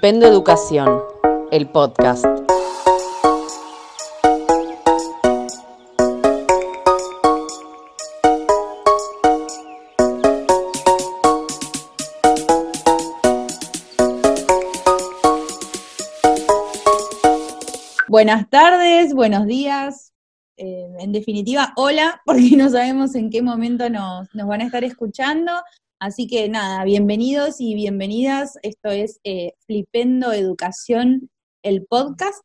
Educación, el podcast. Buenas tardes, buenos días, eh, en definitiva, hola, porque no sabemos en qué momento nos, nos, van a estar escuchando. Así que nada, bienvenidos y bienvenidas. Esto es eh, Flipendo Educación, el podcast.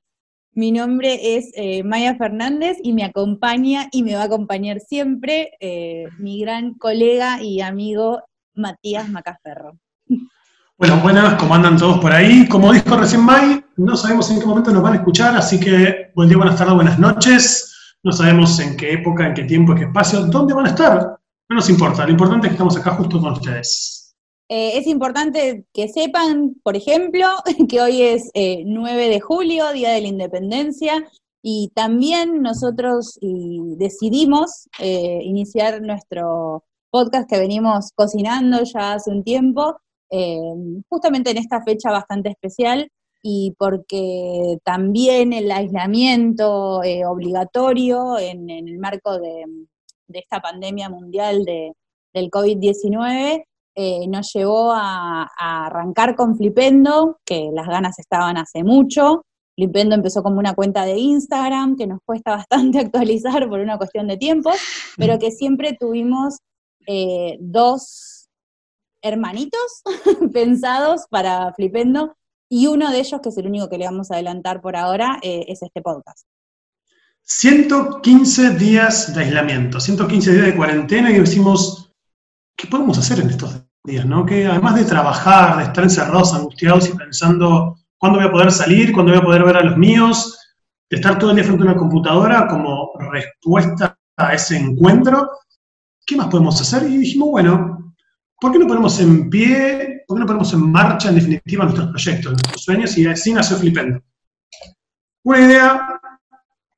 Mi nombre es eh, Maya Fernández y me acompaña y me va a acompañar siempre eh, mi gran colega y amigo Matías Macaferro. Bueno, buenas, ¿cómo andan todos por ahí? Como dijo recién May, no sabemos en qué momento nos van a escuchar, así que buen día, buenas tardes, buenas noches. No sabemos en qué época, en qué tiempo, en qué espacio, dónde van a estar. No nos importa, lo importante es que estamos acá justo con ustedes. Eh, es importante que sepan, por ejemplo, que hoy es eh, 9 de julio, Día de la Independencia, y también nosotros decidimos eh, iniciar nuestro podcast que venimos cocinando ya hace un tiempo, eh, justamente en esta fecha bastante especial y porque también el aislamiento eh, obligatorio en, el marco de, de, esta pandemia mundial de, del COVID-19 eh, nos llevó a, arrancar con Flipendo, que las ganas estaban hace mucho. Flipendo empezó como una cuenta de Instagram que nos cuesta bastante actualizar por una cuestión de tiempos, pero que siempre tuvimos eh, dos hermanitos pensados para Flipendo, y uno de ellos, que es el único que le vamos a adelantar por ahora, eh, es este podcast. 115 días de aislamiento, 115 días de cuarentena y decimos, ¿qué podemos hacer en estos días? ¿no? Que además de trabajar, de estar encerrados, angustiados y pensando cuándo voy a poder salir, cuándo voy a poder ver a los míos, de estar todo el día frente a una computadora como respuesta a ese encuentro, ¿qué más podemos hacer? Y dijimos, bueno, ¿por qué no ponemos en pie, por qué no ponemos en marcha, en definitiva, nuestros proyectos, nuestros sueños? Y así nació Flipendo. Una idea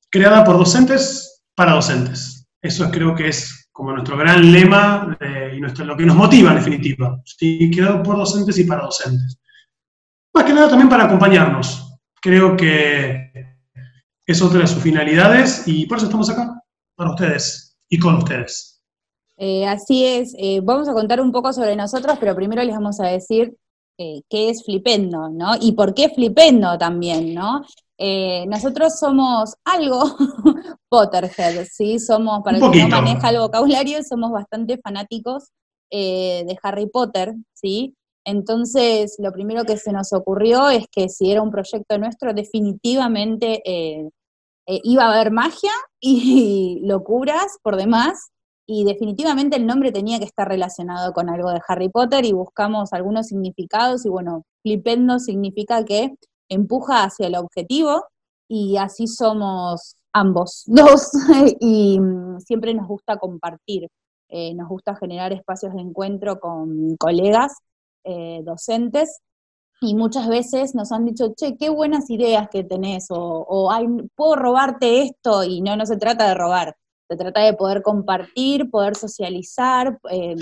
creada por docentes para docentes. Eso creo que es como nuestro gran lema eh, y nuestro, lo que nos motiva, en definitiva. ¿sí? Creado por docentes y para docentes. Más que nada también para acompañarnos. Creo que es otra de sus finalidades y por eso estamos acá, para ustedes y con ustedes. Eh, así es, eh, vamos a contar un poco sobre nosotros, pero primero les vamos a decir qué es Flipendo, ¿no? Y por qué Flipendo también, ¿no? Eh, nosotros somos algo Potterhead, ¿sí? Somos, para el que no maneja el vocabulario, somos bastante fanáticos eh, de Harry Potter, ¿sí? Entonces, lo primero que se nos ocurrió es que si era un proyecto nuestro, definitivamente eh, iba a haber magia y locuras por demás, y definitivamente el nombre tenía que estar relacionado con algo de Harry Potter y buscamos algunos significados y bueno, flipendo significa que empuja hacia el objetivo y así somos ambos dos y siempre nos gusta compartir, eh, nos gusta generar espacios de encuentro con colegas eh, docentes y muchas veces nos han dicho, che, qué buenas ideas que tenés o, Ay, puedo robarte esto y no, no se trata de robar, se trata de poder compartir, poder socializar, eh,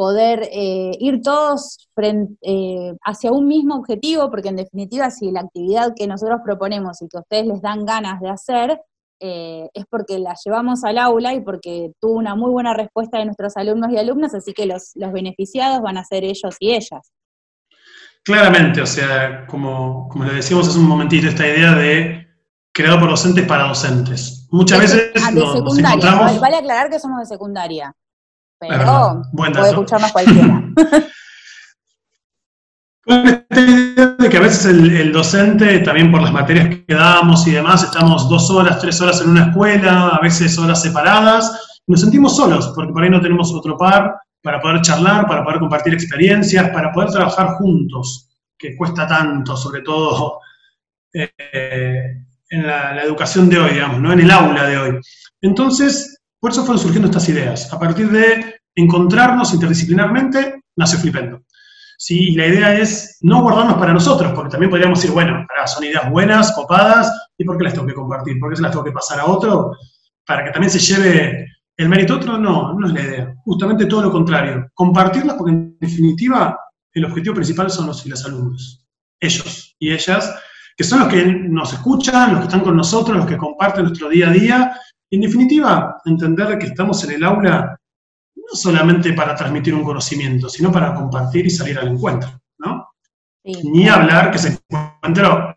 poder eh, ir todos frente, eh, hacia un mismo objetivo, porque en definitiva si la actividad que nosotros proponemos y que a ustedes les dan ganas de hacer, eh, es porque la llevamos al aula y porque tuvo una muy buena respuesta de nuestros alumnos y alumnas, así que los, los beneficiados van a ser ellos y ellas. Claramente, o sea, como, como le decíamos hace un momentito, esta idea de creado por docentes para docentes. Muchas veces ah, de nos, secundaria, nos encontramos... Vale aclarar que somos de secundaria pero puede escucharnos cualquiera. esta idea de que a veces el, el, docente, también por las materias que damos y demás, estamos dos horas, tres horas en una escuela, a veces horas separadas, nos sentimos solos, porque por ahí no tenemos otro par para poder charlar, para poder compartir experiencias, para poder trabajar juntos, que cuesta tanto, sobre todo eh, en la, la educación de hoy, digamos, ¿no? en el aula de hoy. Entonces, por eso fueron surgiendo estas ideas. A partir de encontrarnos interdisciplinarmente, nació Flipendo. ¿Sí? Y la idea es no guardarnos para nosotros, porque también podríamos decir, bueno, son ideas buenas, copadas, ¿y por qué las tengo que compartir? ¿Por qué se las tengo que pasar a otro? Para que también se lleve el mérito otro, no, no es la idea. Justamente todo lo contrario. Compartirlas porque en definitiva el objetivo principal son los y las alumnos. ellos y ellas, que son los que nos escuchan, los que están con nosotros, los que comparten nuestro día a día. En definitiva, entender que estamos en el aula no solamente para transmitir un conocimiento, sino para compartir y salir al encuentro, ¿no? Ni hablar que ese encuentro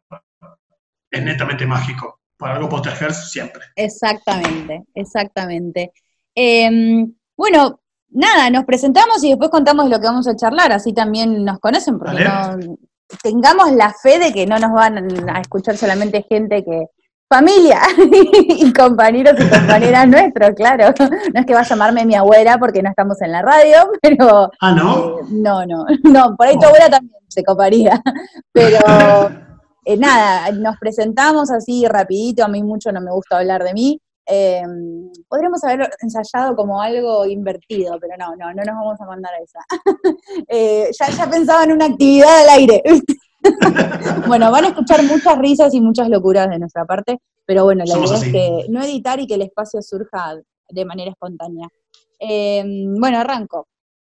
es netamente mágico, para algo proteger siempre. Exactamente, exactamente. Em, bueno, nada, nos presentamos y después contamos lo que vamos a charlar, así también nos conocen, porque tengamos la fe de que no nos van a escuchar solamente gente que, familia y compañeros y compañeras nuestros, claro. No es que va a llamarme mi abuela porque no estamos en la radio, pero... Ah, ¿no? Eh, no, no, no, por ahí tu abuela también se coparía, pero... Eh, nada, nos presentamos así rapidito, a mí mucho no me gusta hablar de mí, eh, podríamos haber ensayado como algo invertido, pero no, no, no nos vamos a mandar a esa. eh, ya, ya pensaba en una actividad al aire. bueno, van a escuchar muchas risas y muchas locuras de nuestra parte, pero bueno, la idea es que no editar y que el espacio surja de manera espontánea. Eh, bueno, arranco.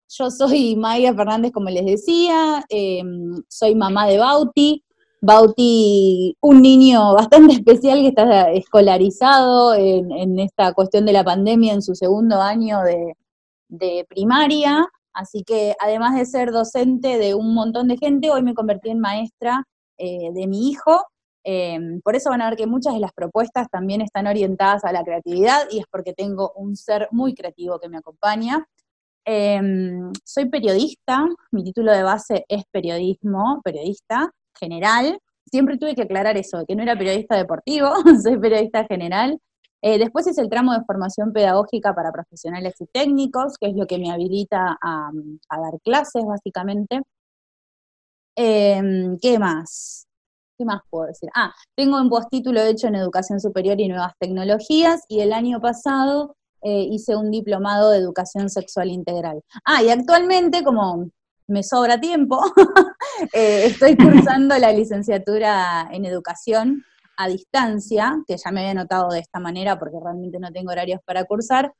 Yo soy Maya Fernández, como les decía, eh, soy mamá de Bauti, Bauti, un niño bastante especial que está escolarizado en, esta cuestión de la pandemia en su segundo año de, primaria. Así que además de ser docente de un montón de gente, hoy me convertí en maestra eh, de mi hijo. Em, por eso van a ver que muchas de las propuestas también están orientadas a la creatividad y es porque tengo un ser muy creativo que me acompaña. Em, soy periodista, mi título de base es periodismo, periodista general. Siempre tuve que aclarar eso, que no era periodista deportivo, soy periodista general. Eh, después es el tramo de formación pedagógica para profesionales y técnicos, que es lo que me habilita a, dar clases, básicamente. Em, ¿Qué más? ¿Qué más puedo decir? Ah, tengo un postítulo hecho en Educación Superior y Nuevas Tecnologías y el año pasado eh, hice un diplomado de Educación Sexual Integral. Ah, y actualmente, como me sobra tiempo, eh, estoy cursando la licenciatura en educación a distancia, que ya me había notado de esta manera porque realmente no tengo horarios para cursar.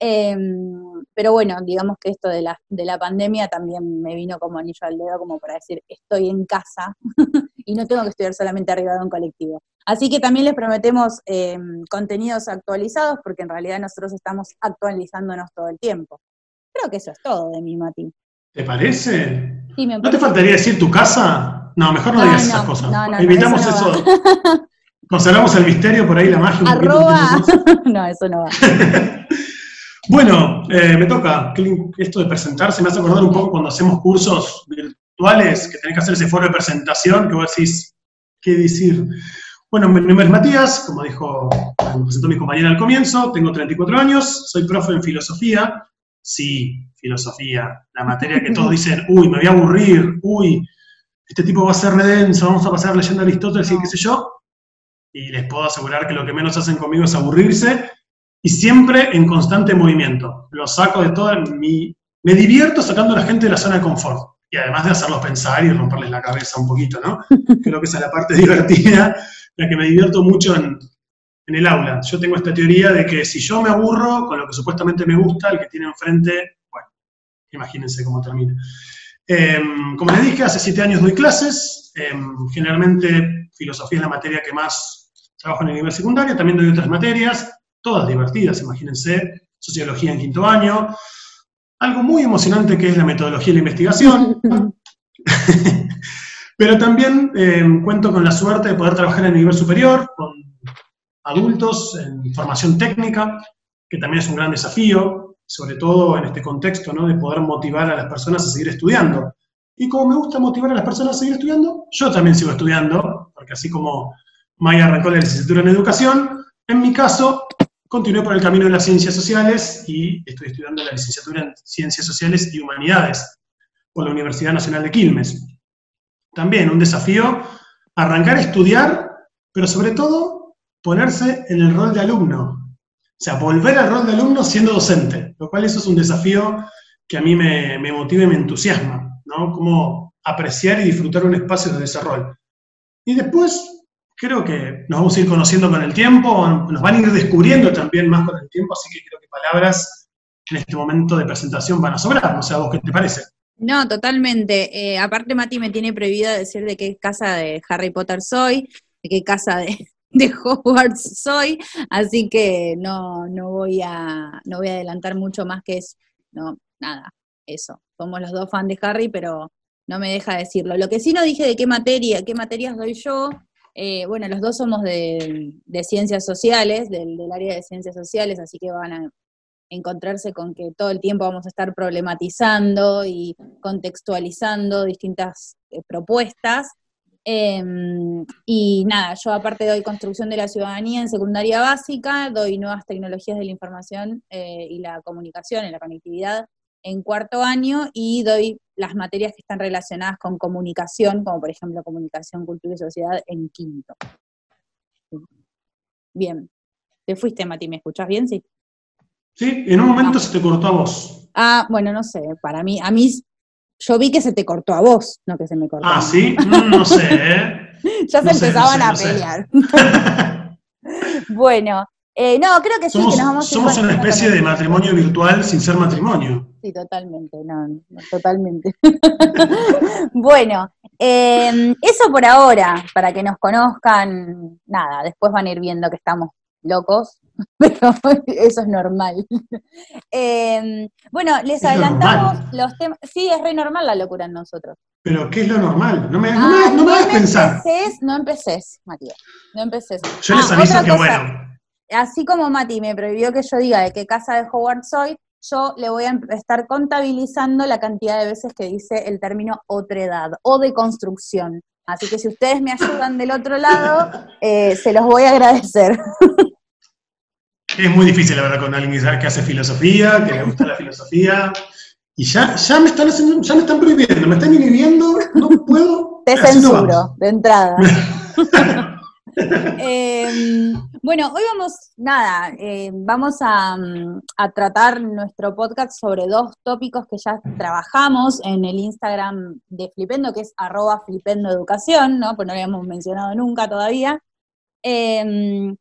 Em, pero bueno, digamos que esto de la, de la pandemia también me vino como anillo al dedo, como para decir, estoy en casa y no tengo que estudiar solamente arriba de un colectivo. Así que también les prometemos em, contenidos actualizados, porque en realidad nosotros estamos actualizándonos todo el tiempo. Creo que eso es todo de mí, Mati. ¿Te parece? ¿No te faltaría decir tu casa? No, mejor no, digas esas cosas. Evitamos eso. Conservamos el misterio por ahí, la magia. Arroba. no, eso no va. bueno, eh, me toca. Esto de presentarse me hace acordar un poco cuando hacemos cursos virtuales, que tenés que hacer ese foro de presentación, que vos decís, ¿qué decir? Bueno, mi nombre es Matías, como dijo, me presentó mi compañera al comienzo, tengo 34 años, soy profe en filosofía, sí, filosofía, la materia que todos dicen, uy, me voy a aburrir, uy, este tipo va a ser redenso, vamos a pasar leyendo a Aristóteles y qué sé yo, y les puedo asegurar que lo que menos hacen conmigo es aburrirse, y siempre en constante movimiento. Lo saco de todo, mi, me divierto sacando a la gente de la zona de confort, y además de hacerlos pensar y romperles la cabeza un poquito, ¿no? Creo que esa es la parte divertida, la que me divierto mucho en, en el aula. Yo tengo esta teoría de que si yo me aburro con lo que supuestamente me gusta, el que tiene enfrente, bueno, imagínense cómo termina. Em, como les dije, hace siete años doy clases, em, generalmente filosofía es la materia que más trabajo en el nivel secundario, también doy otras materias, todas divertidas, imagínense, sociología en quinto año, algo muy emocionante que es la metodología de la investigación, pero también em, cuento con la suerte de poder trabajar en el nivel superior, con adultos en formación técnica, que también es un gran desafío, sobre todo en este contexto, ¿no? De poder motivar a las personas a seguir estudiando. Y como me gusta motivar a las personas a seguir estudiando, yo también sigo estudiando, porque así como Maya arrancó la licenciatura en educación, en mi caso, continué por el camino de las ciencias sociales y estoy estudiando la licenciatura en ciencias sociales y humanidades por la Universidad Nacional de Quilmes. También un desafío arrancar a estudiar, pero sobre todo ponerse en el rol de alumno. O sea, volver al rol de alumno siendo docente, lo cual eso es un desafío que a mí me, motiva y me entusiasma, ¿no? Cómo apreciar y disfrutar un espacio de ese rol. Y después, creo que nos vamos a ir conociendo con el tiempo, nos van a ir descubriendo también más con el tiempo, así que creo que palabras en este momento de presentación van a sobrar, no sé a vos qué te parece. No, totalmente. Eh, aparte, Mati me tiene prohibido decir de qué casa de Harry Potter soy, de qué casa de, de Hogwarts soy, así que no, no voy a, no voy a adelantar mucho más que eso. No, nada, eso. Somos los dos fans de Harry, pero no me deja decirlo. Lo que sí no dije de qué materia, qué materias doy yo, eh, bueno, los dos somos de, ciencias sociales, del, área de ciencias sociales, así que van a encontrarse con que todo el tiempo vamos a estar problematizando y contextualizando distintas eh, propuestas. Em, y nada, yo aparte doy construcción de la ciudadanía en secundaria básica, doy nuevas tecnologías de la información eh, y la comunicación, en la conectividad en cuarto año y doy las materias que están relacionadas con comunicación, como por ejemplo comunicación, cultura y sociedad en quinto. Bien. Te fuiste, Mati, ¿me escuchas bien? Sí. Sí, en un momento se te cortó a vos. Ah, bueno, no sé, para mí, a mí, yo vi que se te cortó a vos, no que se me cortó. Ah, sí, mm, no sé, ¿eh? ya se empezaban a pelear. bueno, eh, no, creo que sí, somos, que nos vamos a Somos una especie de matrimonio virtual sin ser matrimonio. Sí, totalmente, no, totalmente. bueno, eh, eso por ahora, para que nos conozcan, nada, después van a ir viendo que estamos locos, pero eso es normal. Eh, bueno, les adelantamos los temas. Sí, es re normal la locura en nosotros. Pero, ¿qué es lo normal? No me, no me, no me hagas pensar. No empeces, Matías. No empeces. Yo les ah, aviso que, bueno, así como Mati me prohibió que yo diga de qué casa de Howard soy, yo le voy a estar contabilizando la cantidad de veces que dice el término otredad o de construcción. Así que si ustedes me ayudan del otro lado, eh, se los voy a agradecer. Es muy difícil, la verdad, con alguien que hace filosofía, que le gusta la filosofía. Y ya, ya me están haciendo, ya me están prohibiendo, me están inhibiendo, no puedo. Te censuro, de entrada. Em, bueno, hoy vamos, nada, em, vamos mm, a, tratar nuestro podcast sobre dos tópicos que ya trabajamos en el Instagram de Flipendo, que es arroba flipendoeducación, ¿no? Pues no lo habíamos mencionado nunca todavía. Em,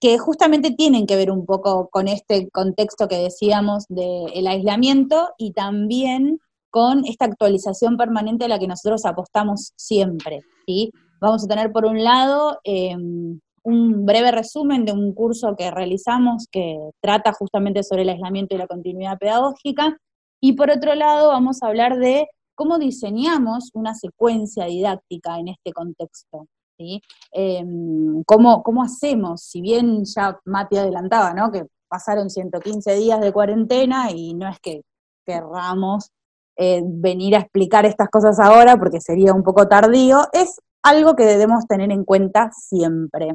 que justamente tienen que ver un poco con este contexto que decíamos del aislamiento y también con esta actualización permanente a la que nosotros apostamos siempre, ¿sí? Vamos a tener por un lado em, un breve resumen de un curso que realizamos que trata justamente sobre el aislamiento y la continuidad pedagógica, y por otro lado vamos a hablar de cómo diseñamos una secuencia didáctica en este contexto. ¿sí? Em, ¿cómo, ¿Cómo hacemos? Si bien ya Mati adelantaba, ¿no? Que pasaron 115 días de cuarentena y no es que querramos eh, venir a explicar estas cosas ahora porque sería un poco tardío, es algo que debemos tener en cuenta siempre.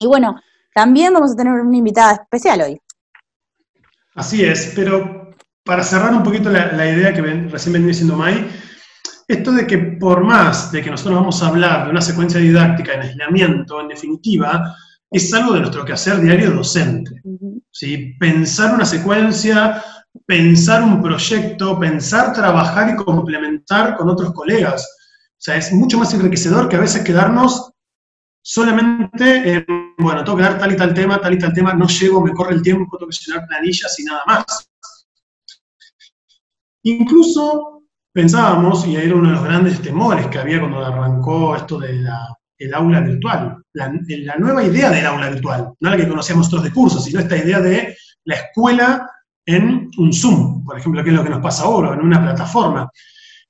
Y bueno, también vamos a tener una invitada especial hoy. Así es, pero para cerrar un poquito la, idea que recién venía diciendo May, esto de que por más de que nosotros vamos a hablar de una secuencia didáctica en aislamiento, en definitiva, es algo de nuestro quehacer diario docente. Pensar una secuencia, pensar un proyecto, pensar trabajar y complementar con otros colegas. O sea, es mucho más enriquecedor que a veces quedarnos solamente en, bueno, tengo que dar tal y tal tema, tal y tal tema, no llego, me corre el tiempo, tengo que llenar planillas y nada más. Incluso pensábamos, y era uno de los grandes temores que había cuando arrancó esto del aula virtual, la, nueva idea del aula virtual, no la que conocíamos nosotros de cursos, sino esta idea de la escuela en un Zoom, por ejemplo, que es lo que nos pasa ahora, en una plataforma.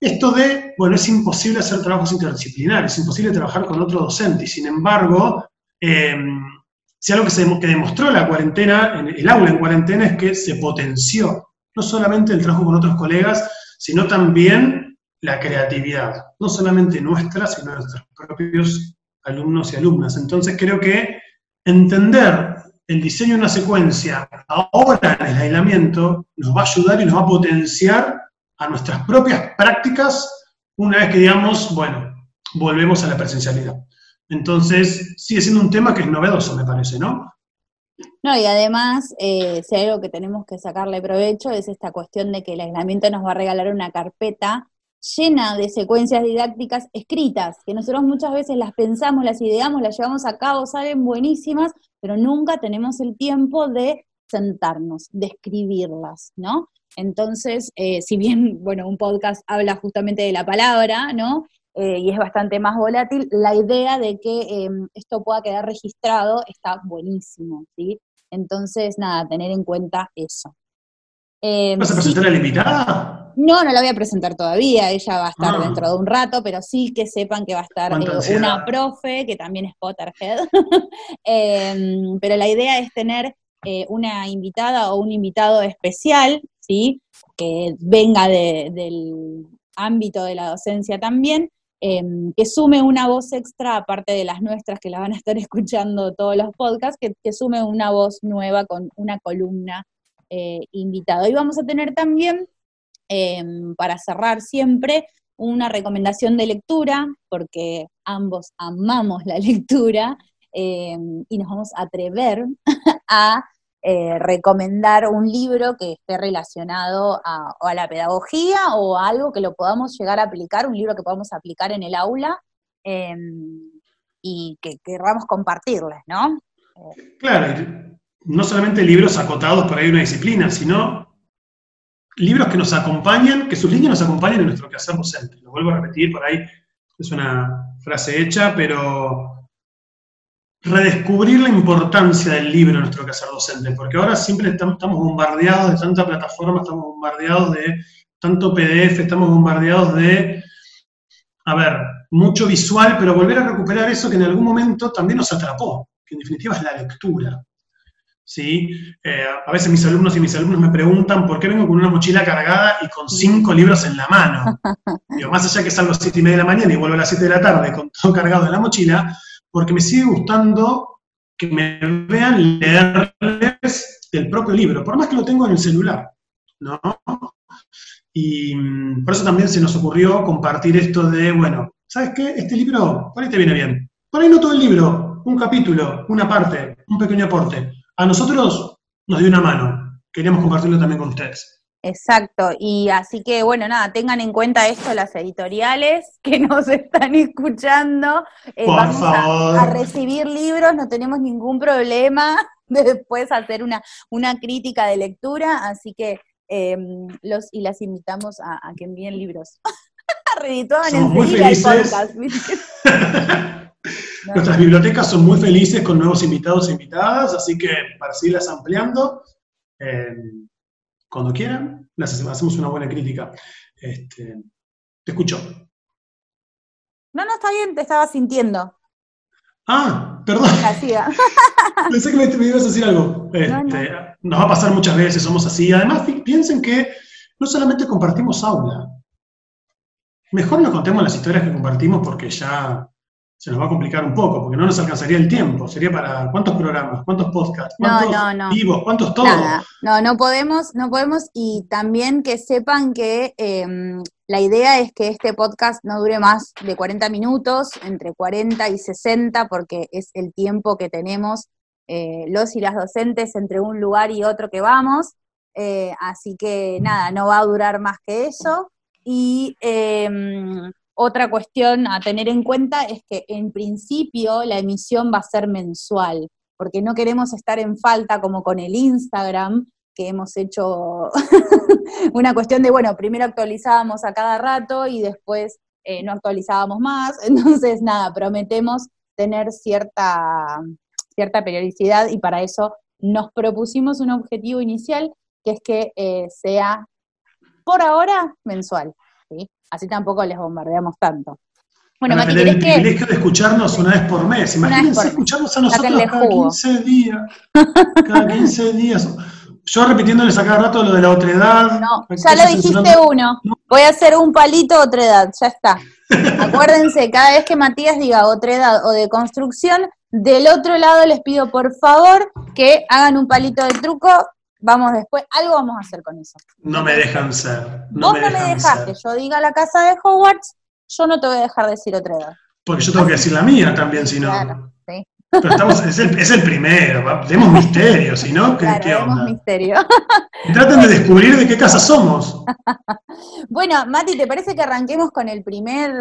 Esto de, bueno, es imposible hacer trabajos interdisciplinarios, es imposible trabajar con otro docente, y sin embargo, em, si algo que, que demostró la cuarentena, el aula en cuarentena, es que se potenció no solamente el trabajo con otros colegas, sino también la creatividad, no solamente nuestra, sino nuestros propios alumnos y alumnas. Entonces creo que entender el diseño de una secuencia ahora en el aislamiento nos va a ayudar y nos va a potenciar a nuestras propias prácticas una vez que digamos, bueno, volvemos a la presencialidad. Entonces, sigue siendo un tema que es novedoso, me parece, ¿no? No, y además, eh, si hay algo que tenemos que sacarle provecho es esta cuestión de que el aislamiento nos va a regalar una carpeta llena de secuencias didácticas escritas, que nosotros muchas veces las pensamos, las ideamos, las llevamos a cabo, salen buenísimas, pero nunca tenemos el tiempo de sentarnos, describirlas, ¿no? Entonces, eh, si bien, bueno, un podcast habla justamente de la palabra, ¿no? Eh, y es bastante más volátil, la idea de que em, esto pueda quedar registrado está buenísimo, ¿sí? Entonces, nada, tener en cuenta eso. Em, ¿Vas a presentar a la invitada? No, no la voy a presentar todavía, ella va a estar ah. dentro de un rato, pero sí que sepan que va a estar eh, una profe, que también es Potterhead. Em, pero la idea es tener eh, una invitada o un invitado especial, Que venga del ámbito de la docencia también, em, que sume una voz extra, aparte de las nuestras que la van a estar escuchando todos los podcasts, que, sume una voz nueva con una columna eh, invitado. Y vamos a tener también, em, para cerrar siempre, una recomendación de lectura, porque ambos amamos la lectura em, y nos vamos a atrever a eh, recomendar un libro que esté relacionado a, la pedagogía o a algo que lo podamos llegar a aplicar, un libro que podamos aplicar en el aula em, y que queramos compartirles, ¿no? Claro, no solamente libros acotados por ahí una disciplina, sino libros que nos acompañan, que sus líneas nos acompañan en nuestro quehacer docente. Lo vuelvo a repetir, por ahí es una frase hecha, pero redescubrir la importancia del libro en nuestro quehacer docente, porque ahora siempre estamos bombardeados de tanta plataforma, estamos bombardeados de tanto PDF, estamos bombardeados de, a ver, mucho visual, pero volver a recuperar eso que en algún momento también nos atrapó, que en definitiva es la lectura. ¿sí? Eh, a veces mis alumnos y mis alumnos me preguntan por qué vengo con una mochila cargada y con cinco libros en la mano. Digo, más allá que salgo a las siete y media de la mañana y vuelvo a las 7 de la tarde con todo cargado en la mochila, porque me sigue gustando que me vean leerles el propio libro, por más que lo tengo en el celular, ¿no? Y mm, por eso también se nos ocurrió compartir esto de, bueno, ¿sabes qué? Este libro, por ahí te viene bien. Por ahí no todo el libro, un capítulo, una parte, un pequeño aporte a nosotros nos dio una mano. Queríamos compartirlo también con ustedes. Exacto, y así que bueno, nada, tengan en cuenta esto las editoriales que nos están escuchando. Eh, vamos A, recibir libros, no tenemos ningún problema de después hacer una, una crítica de lectura, así que em, los y las invitamos a, que envíen libros. Redituaban enseguida el podcast. Nuestras bibliotecas son muy felices con nuevos invitados e invitadas, así que para seguirlas ampliando, eh, cuando quieran, hacemos una buena crítica. Este, te escucho. No, no, está bien, te estaba sintiendo. Ah, perdón. Pensé que me, ibas a decir algo. Este, nos va a pasar muchas veces, somos así. Además, piensen que no solamente compartimos aula. Mejor nos contemos las historias que compartimos porque ya se nos va a complicar un poco, porque no nos alcanzaría el tiempo. Sería para cuántos programas, cuántos podcasts, cuántos vivos, cuántos todos. No, no podemos, no podemos, y también que sepan que em, la idea es que este podcast no dure más de 40 minutos, entre 40 y 60, porque es el tiempo que tenemos eh, los y las docentes entre un lugar y otro que vamos. Eh, así que nada, no va a durar más que eso. Y em, otra cuestión a tener en cuenta es que en principio la emisión va a ser mensual, porque no queremos estar en falta como con el Instagram, que hemos hecho una cuestión de, bueno, primero actualizábamos a cada rato y después eh, no actualizábamos más. Entonces, nada, prometemos tener cierta, cierta periodicidad y para eso nos propusimos un objetivo inicial, que es que eh, sea por ahora mensual. Así tampoco les bombardeamos tanto. Bueno, Mati, el privilegio de escucharnos una vez por mes. Imagínense escucharnos a nosotros cada 15 días. Cada 15 días. Yo repitiéndoles a cada rato lo de la otredad. No, ya lo dijiste uno. Voy a hacer un palito otredad, ya está. Acuérdense, cada vez que Matías diga otredad o de construcción, del otro lado les pido por favor que hagan un palito de truco vamos después, algo vamos a hacer con eso. No me dejan ser. No Vos no me dejas que yo diga la casa de Hogwarts, yo no te voy a dejar decir otra edad. Porque yo tengo que decir la mía también, si no. Claro, sí. Pero estamos, es, el, es el primero, demos misterio, si no, ¿qué, claro, ¿qué onda? misterio. traten de descubrir de qué casa somos. bueno, Mati, ¿te parece que arranquemos con el primer,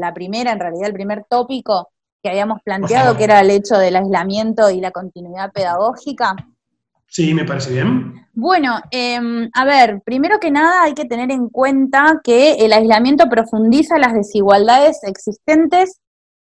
la primera, en realidad, el primer tópico que habíamos planteado, que era el hecho del aislamiento y la continuidad pedagógica? Sí, me parece bien. Bueno, em, a ver, primero que nada hay que tener en cuenta que el aislamiento profundiza las desigualdades existentes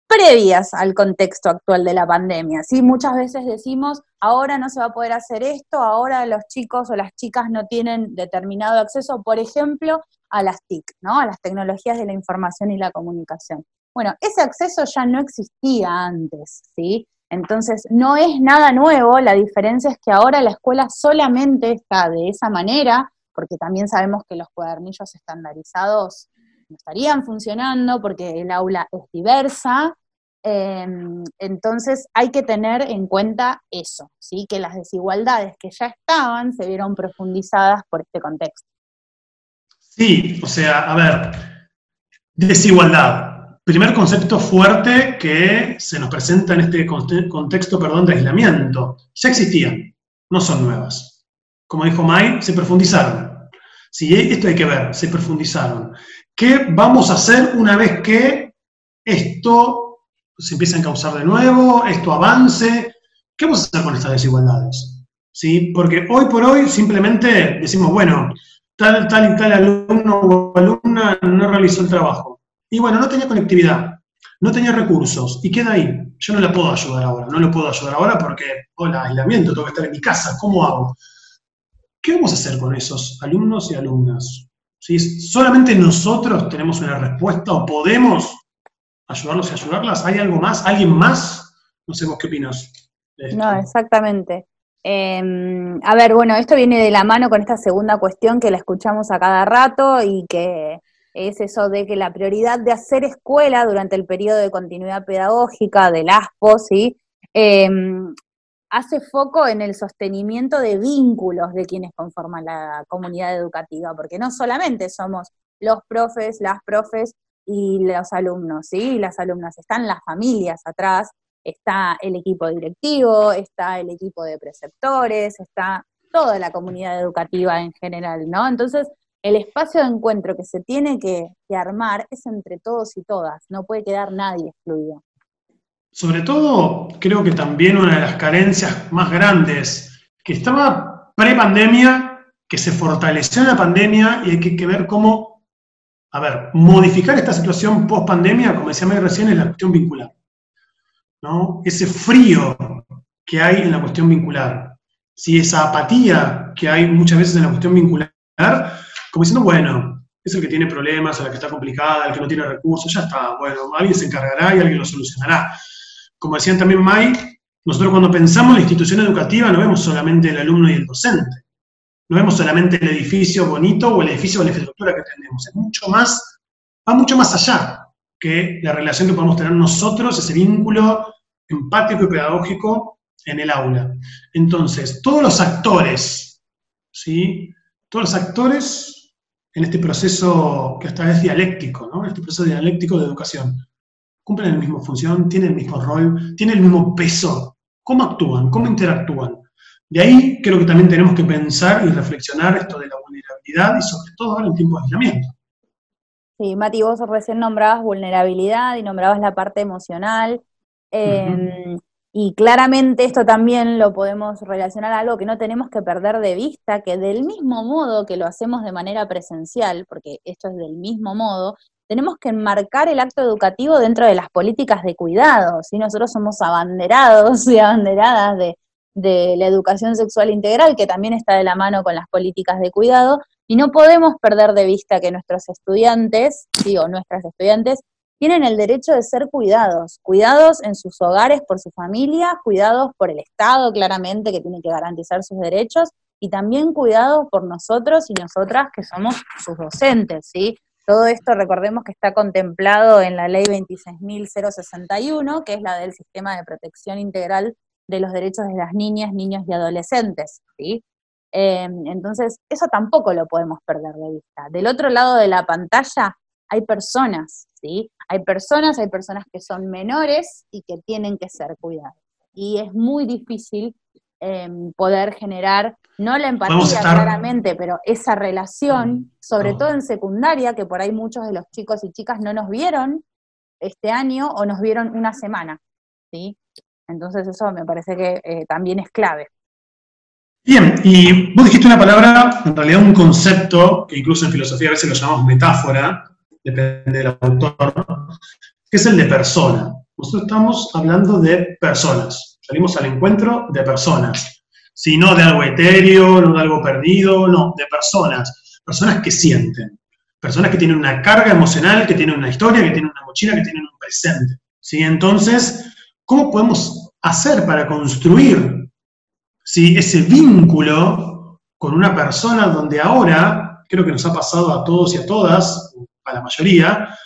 previas al contexto actual de la pandemia. ¿sí? Muchas veces decimos, ahora no se va a poder hacer esto, ahora los chicos o las chicas no tienen determinado acceso, por ejemplo, a las TIC, ¿no? a las tecnologías de la información y la comunicación. Bueno, ese acceso ya no existía antes, ¿sí? Entonces, no es nada nuevo, la diferencia es que ahora la escuela solamente está de esa manera, porque también sabemos que los cuadernillos estandarizados no estarían funcionando porque el aula es diversa. Em, entonces hay que tener en cuenta eso, ¿sí? que las desigualdades que ya estaban se vieron profundizadas por este contexto. Sí, o sea, a ver, desigualdad. Primer concepto fuerte que se nos presenta en este contexto perdón, de aislamiento. Ya existían, no son nuevas. Como dijo May, se profundizaron. Sí, esto hay que ver, se profundizaron. ¿Qué vamos a hacer una vez que esto se empiece a causar de nuevo, esto avance? ¿Qué vamos a hacer con estas desigualdades? ¿Sí? Porque hoy por hoy simplemente decimos, bueno, tal, tal y tal alumno o alumna no realizó el trabajo. Y bueno, no tenía conectividad, no tenía recursos, y queda ahí. Yo no la puedo ayudar ahora, no lo puedo ayudar ahora porque, hola, aislamiento, tengo que estar en mi casa, ¿cómo hago? ¿Qué vamos a hacer con esos alumnos y alumnas? Si solamente nosotros tenemos una respuesta o podemos ayudarlos y ayudarlas, ¿hay algo más? ¿Alguien más? No sé vos qué opinas. No, exactamente. Em, a ver, bueno, esto viene de la mano con esta segunda cuestión que la escuchamos a cada rato y que es eso de que la prioridad de hacer escuela durante el periodo de continuidad pedagógica del ASPO, ¿sí? Em, hace foco en el sostenimiento de vínculos de quienes conforman la comunidad educativa, porque no solamente somos los profes, las profes y los alumnos, ¿sí? Las alumnas, están las familias atrás, está el equipo directivo, está el equipo de preceptores, está toda la comunidad educativa en general, ¿no? Entonces, el espacio de encuentro que se tiene que, armar es entre todos y todas, no puede quedar nadie excluido. Sobre todo, creo que también una de las carencias más grandes, que estaba pre-pandemia, que se fortaleció en la pandemia y hay que, ver cómo, a ver, modificar esta situación post-pandemia, como decía May recién, es la cuestión vincular. ¿no? Ese frío que hay en la cuestión vincular, si esa apatía que hay muchas veces en la cuestión vincular, como diciendo, bueno, es el que tiene problemas, el que está complicada, el que no tiene recursos, ya está, bueno, alguien se encargará y alguien lo solucionará como decían también May, nosotros cuando pensamos en la institución educativa no vemos solamente el alumno y el docente, no vemos solamente el edificio bonito o el edificio o la infraestructura que tenemos, es mucho más, va mucho más allá que la relación que podemos tener nosotros, ese vínculo empático y pedagógico en el aula. Entonces, todos los actores, ¿sí? Todos los actores en este proceso que hasta es dialéctico, ¿no? En este proceso dialéctico de educación cumplen la misma función, tienen el mismo rol, tienen el mismo peso. ¿Cómo actúan? ¿Cómo interactúan? De ahí creo que también tenemos que pensar y reflexionar esto de la vulnerabilidad y sobre todo en tiempo de aislamiento. Sí, Mati, vos recién nombrabas vulnerabilidad y nombrabas la parte emocional. Em, y claramente esto también lo podemos relacionar a algo que no tenemos que perder de vista, que del mismo modo que lo hacemos de manera presencial, porque esto es del mismo modo, tenemos que enmarcar el acto educativo dentro de las políticas de cuidado, si nosotros somos abanderados y abanderadas de, la educación sexual integral, que también está de la mano con las políticas de cuidado, y no podemos perder de vista que nuestros estudiantes, sí, o nuestras estudiantes, tienen el derecho de ser cuidados, cuidados en sus hogares por su familia, cuidados por el Estado, claramente, que tiene que garantizar sus derechos, y también cuidados por nosotros y nosotras que somos sus docentes, ¿sí? Todo esto recordemos que está contemplado en la ley 26.061, que es la del Sistema de Protección Integral de los Derechos de las Niñas, Niños y Adolescentes. ¿sí? Em, entonces, eso tampoco lo podemos perder de vista. Del otro lado de la pantalla hay personas, ¿sí? Hay personas, hay personas que son menores y que tienen que ser cuidadas. Y es muy difícil Em, poder generar, no la empatía claramente, pero esa relación, mm. sobre todo en secundaria, que por ahí muchos de los chicos y chicas no nos vieron este año o nos vieron una semana, ¿sí? Entonces eso me parece que eh, también es clave. Bien, y vos dijiste una palabra, en realidad un concepto, que incluso en filosofía a veces lo llamamos metáfora, depende del autor, que es el de persona. Nosotros estamos hablando de personas, salimos al encuentro de personas, si no de algo etéreo, no de algo perdido, no, de personas, personas que sienten, personas que tienen una carga emocional, que tienen una historia, que tienen una mochila, que tienen un presente. ¿sí? Entonces, ¿cómo podemos hacer para construir ese vínculo con una persona donde ahora, creo que nos ha pasado a todos y a todas, a la mayoría,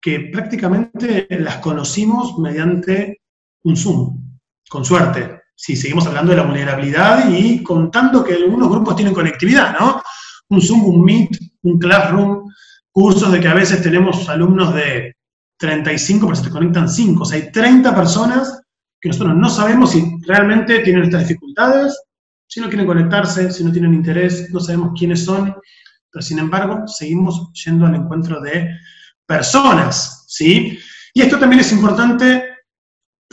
que prácticamente las conocimos mediante un Zoom, con suerte. Si seguimos hablando de la vulnerabilidad y contando que algunos grupos tienen conectividad, ¿no? Un Zoom, un Meet, un Classroom, cursos de que a veces tenemos alumnos de 35, pero se te conectan 5, o sea, hay 30 personas que nosotros no sabemos si realmente tienen estas dificultades, si no quieren conectarse, si no tienen interés, no sabemos quiénes son, pero sin embargo seguimos yendo al encuentro de personas, ¿sí? Y esto también es importante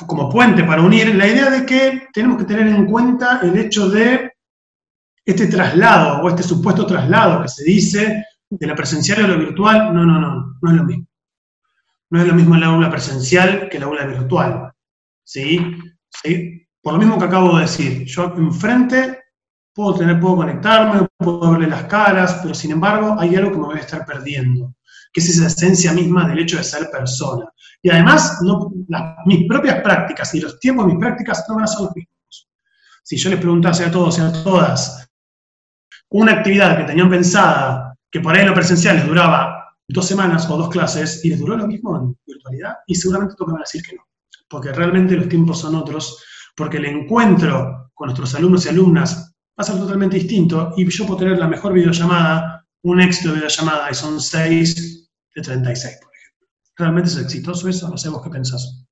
como puente para unir la idea de que tenemos que tener en cuenta el hecho de este traslado o este supuesto traslado que se dice de la presencial a lo virtual, no, no, no, no es lo mismo. No es lo mismo el aula presencial que el aula virtual. ¿sí? Por lo mismo que acabo de decir, yo enfrente puedo, tener, puedo conectarme, puedo verle las caras, pero sin embargo hay algo que me voy a estar perdiendo, que es esa esencia misma del hecho de ser persona. Y además, no, mis propias prácticas y los tiempos de mis prácticas no van a ser los mismos. Si yo les preguntase a todos y a todas una actividad que tenían pensada, que por ahí en lo presencial les duraba dos semanas o dos clases, y les duró lo mismo en virtualidad, y seguramente toca decir que no porque realmente los tiempos son otros, porque el encuentro con nuestros alumnos y alumnas va a ser totalmente distinto y yo puedo tener la mejor videollamada, un éxito de videollamada y son 6 de 36, por ejemplo. ¿Realmente es exitoso eso? No sé vos qué pensás.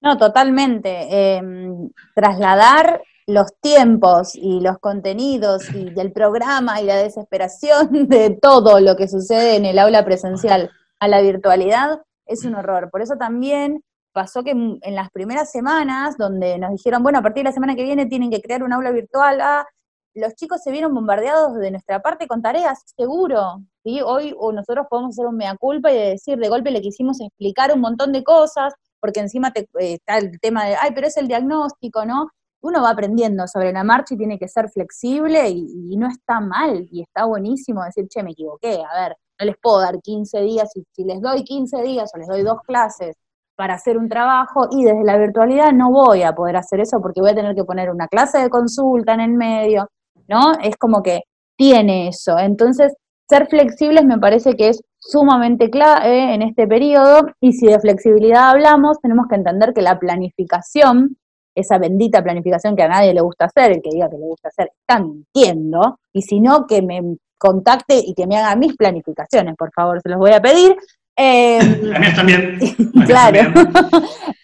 No, totalmente. Em, trasladar los tiempos y los contenidos y del programa y la desesperación de todo lo que sucede en el aula presencial a la virtualidad es un horror. Por eso también pasó que en las primeras semanas, donde nos dijeron, bueno, a partir de la semana que viene tienen que crear un aula virtual, ah, los chicos se vieron bombardeados de nuestra parte con tareas, seguro. ¿sí? Hoy nosotros podemos hacer un mea culpa y decir, de golpe le quisimos explicar un montón de cosas, porque encima te, eh, está el tema de, ay, pero es el diagnóstico, ¿no? Uno va aprendiendo sobre la marcha y tiene que ser flexible y, no está mal y está buenísimo decir, che, me equivoqué, a ver, no les puedo dar 15 días, y si les doy 15 días o les doy dos clases para hacer un trabajo y desde la virtualidad no voy a poder hacer eso porque voy a tener que poner una clase de consulta en el medio, ¿no? Es como que tiene eso. Entonces, ser flexibles me parece que es sumamente clave en este periodo y si de flexibilidad hablamos, tenemos que entender que la planificación, esa bendita planificación que a nadie le gusta hacer, el que diga que le gusta hacer, está mintiendo, y si no, que me contacte y que me haga mis planificaciones, por favor, se los voy a pedir, eh, también. claro.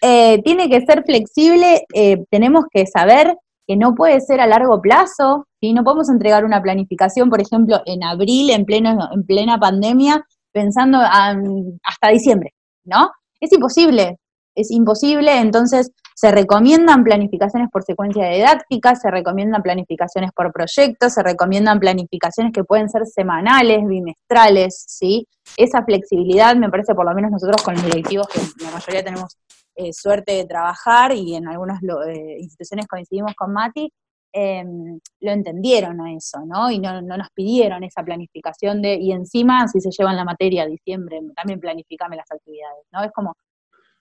Eh, tiene que ser flexible, eh, tenemos que saber que no puede ser a largo plazo, y no podemos entregar una planificación, por ejemplo, en abril, en, pleno, en plena pandemia, pensando hasta diciembre, ¿no? Es imposible, es imposible, entonces se recomiendan planificaciones por secuencia didáctica, se recomiendan planificaciones por proyectos, se recomiendan planificaciones que pueden ser semanales, bimestrales, ¿sí? Esa flexibilidad me parece, por lo menos nosotros con los directivos, que la mayoría tenemos eh, suerte de trabajar y en algunas eh, instituciones coincidimos con Mati, em, lo entendieron a eso, ¿no? Y no, no, nos pidieron esa planificación de, y encima, si se llevan la materia a diciembre, también planificame las actividades, ¿no? Es como,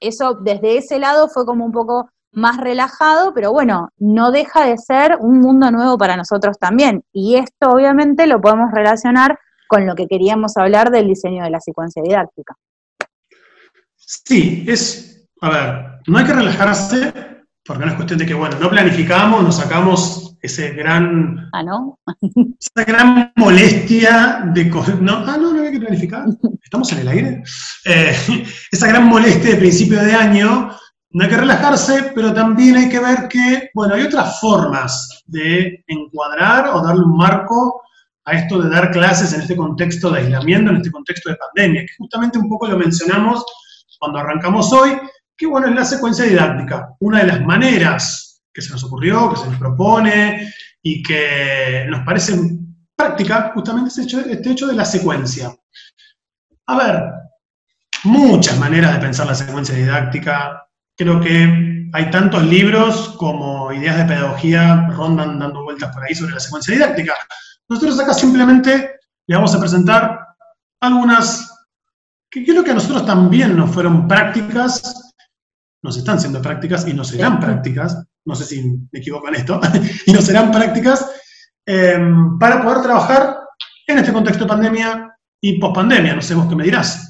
eso desde ese lado fue como un poco más relajado, pero bueno, no deja de ser un mundo nuevo para nosotros también. Y esto obviamente lo podemos relacionar con lo que queríamos hablar del diseño de la secuencia didáctica. Sí, es, a ver, no hay que relajarse, porque no es cuestión de que, bueno, no planificamos, nos sacamos ese gran... Ah, ¿no? esa gran molestia de... No, ah, no, no hay que planificar. ¿Estamos en el aire? Eh, esa gran molestia de principio de año, no hay que relajarse, pero también hay que ver que, bueno, hay otras formas de encuadrar o darle un marco a esto de dar clases en este contexto de aislamiento, en este contexto de pandemia, que justamente un poco lo mencionamos cuando arrancamos hoy, que bueno, es la secuencia didáctica. Una de las maneras que se nos ocurrió, que se nos propone, y que nos parece práctica justamente este hecho, este hecho de la secuencia. A ver, muchas maneras de pensar la secuencia didáctica. Creo que hay tantos libros como ideas de pedagogía rondan dando vueltas por ahí sobre la secuencia didáctica. Nosotros acá simplemente le vamos a presentar algunas, que creo que a nosotros también nos fueron prácticas, nos están siendo prácticas y nos serán prácticas, no sé si me equivoco en esto, y nos serán prácticas em, para poder trabajar en este contexto de pandemia y pospandemia, no sé vos qué me dirás.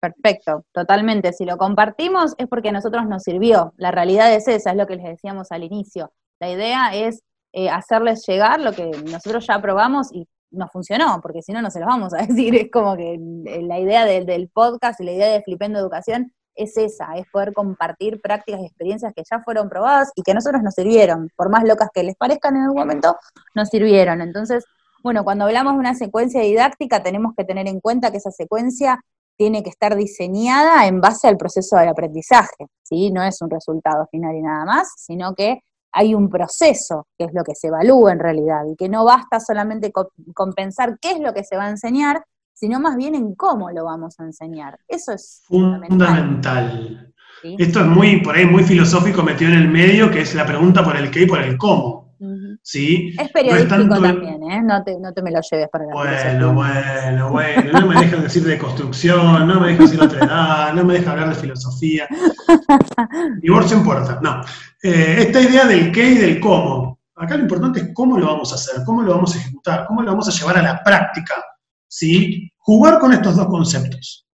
Perfecto, totalmente. Si lo compartimos es porque a nosotros nos sirvió. La realidad es esa, es lo que les decíamos al inicio. La idea es eh, hacerles llegar lo que nosotros ya probamos y nos funcionó, porque si no, no se los vamos a decir. Es como que la idea del podcast y la idea de Flipendo Educación es esa, es poder compartir prácticas y experiencias que ya fueron probadas y que a nosotros nos sirvieron, por más locas que les parezcan en algún momento, nos sirvieron. Entonces, bueno, cuando hablamos de una secuencia didáctica, tenemos que tener en cuenta que esa secuencia tiene que estar diseñada en base al proceso del aprendizaje, ¿sí? No es un resultado final y nada más, sino que hay un proceso, que es lo que se evalúa en realidad, y que no basta solamente con, pensar qué es lo que se va a enseñar, sino más bien en cómo lo vamos a enseñar. Eso es fundamental. Esto es muy, por ahí, muy filosófico metido en el medio, que es la pregunta por el qué y por el cómo. ¿sí? Es periodístico también, ¿eh? No te, no te, me lo lleves para la Bueno, bueno, bueno, no me dejan decir de construcción, no me dejan decir otra edad, no me dejan hablar de filosofía. Divorcio en puerta, no. Eh, esta idea del qué y del cómo. Acá lo importante es cómo lo vamos a hacer, cómo lo vamos a ejecutar, cómo lo vamos a llevar a la práctica, ¿sí? Jugar con estos dos conceptos,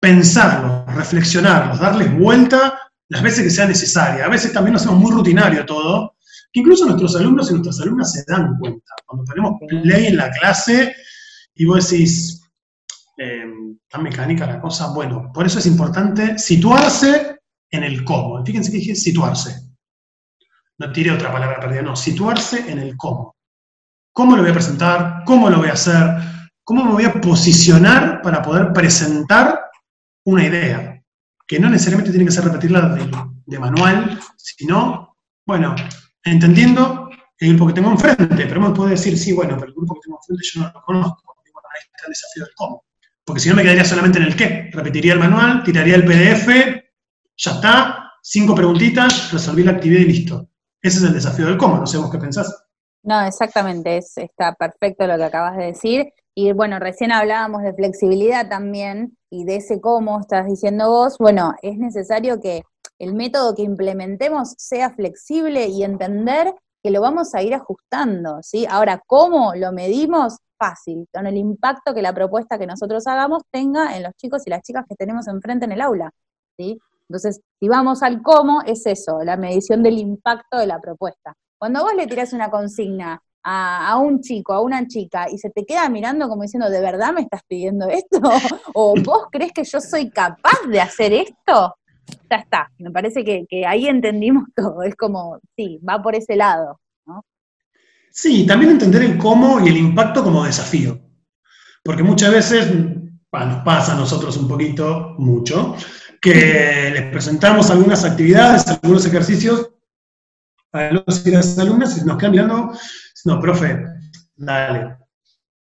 pensarlos, reflexionarlos, darles vuelta las veces que sea necesaria. A veces también lo hacemos muy rutinario todo, incluso nuestros alumnos y nuestras alumnas se dan cuenta. Cuando tenemos play en la clase y vos decís, eh, tan mecánica la cosa, bueno, por eso es importante situarse en el cómo. Fíjense que dije situarse. No tire otra palabra perdida, no, situarse en el cómo. ¿Cómo lo voy a presentar? ¿Cómo lo voy a hacer? ¿Cómo me voy a posicionar para poder presentar una idea? Que no necesariamente tiene que ser repetirla de, manual, sino, bueno, entendiendo el grupo que tengo enfrente, pero me puede decir, sí, bueno, pero el grupo que tengo enfrente yo no lo conozco, y bueno, ahí está el desafío del cómo. Porque si no me quedaría solamente en el qué, repetiría el manual, tiraría el PDF, ya está, cinco preguntitas, resolví la actividad y listo. Ese es el desafío del cómo, no sé vos qué pensás. No, exactamente, es, está perfecto lo que acabas de decir. Y bueno, recién hablábamos de flexibilidad también y de ese cómo estás diciendo vos. Bueno, es necesario que el método que implementemos sea flexible y entender que lo vamos a ir ajustando, ¿sí? Ahora, ¿cómo lo medimos? Fácil, con el impacto que la propuesta que nosotros hagamos tenga en los chicos y las chicas que tenemos enfrente en el aula, ¿sí? Entonces, si vamos al cómo, es eso, la medición del impacto de la propuesta. Cuando vos le tirás una consigna a, a, un chico, a una chica, y se te queda mirando como diciendo, ¿de verdad me estás pidiendo esto? ¿O vos crees que yo soy capaz de hacer esto? ya está. Me parece que, ahí entendimos todo. Es como, sí, va por ese lado. ¿no? Sí, también entender el cómo y el impacto como desafío. Porque muchas veces, nos pasa a nosotros un poquito, mucho, que les presentamos algunas actividades, algunos ejercicios a los y las alumnas y nos quedan mirando, no, profe, dale,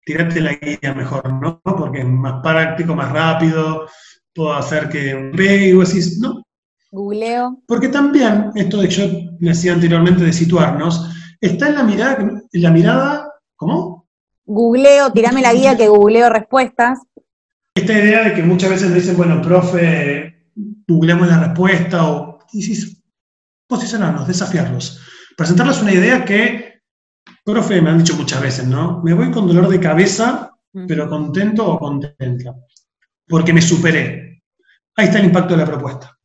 tirate la guía mejor, ¿no? Porque es más práctico, más rápido, puedo hacer que ve y vos decís, no. Googleo. Porque también, esto de que yo decía anteriormente de situarnos, está en la mirada, en la mirada, ¿cómo? Googleo, tirame la guía que googleo respuestas. Esta idea de que muchas veces me dicen, bueno, profe, googleamos la respuesta, o decís, posicionarnos, desafiarlos, presentarles una idea que, profe, me han dicho muchas veces, ¿no? Me voy con dolor de cabeza, pero contento o contenta porque me superé. Ahí está el impacto de la propuesta.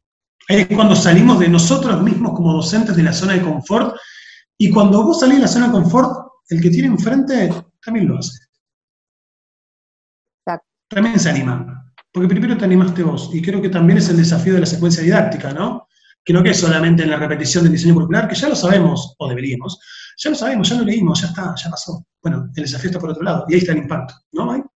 Ahí es cuando salimos de nosotros mismos como docentes de la zona de confort y cuando vos salís de la zona de confort, el que tiene enfrente también lo hace. También se anima. Porque primero te animaste vos y creo que también es el desafío de la secuencia didáctica, ¿no? Que no que es solamente en la repetición del diseño curricular, que ya lo sabemos, o deberíamos, ya lo sabemos, ya lo leímos, ya está, ya pasó. Bueno, el desafío está por otro lado y ahí está el impacto, ¿no, Mike?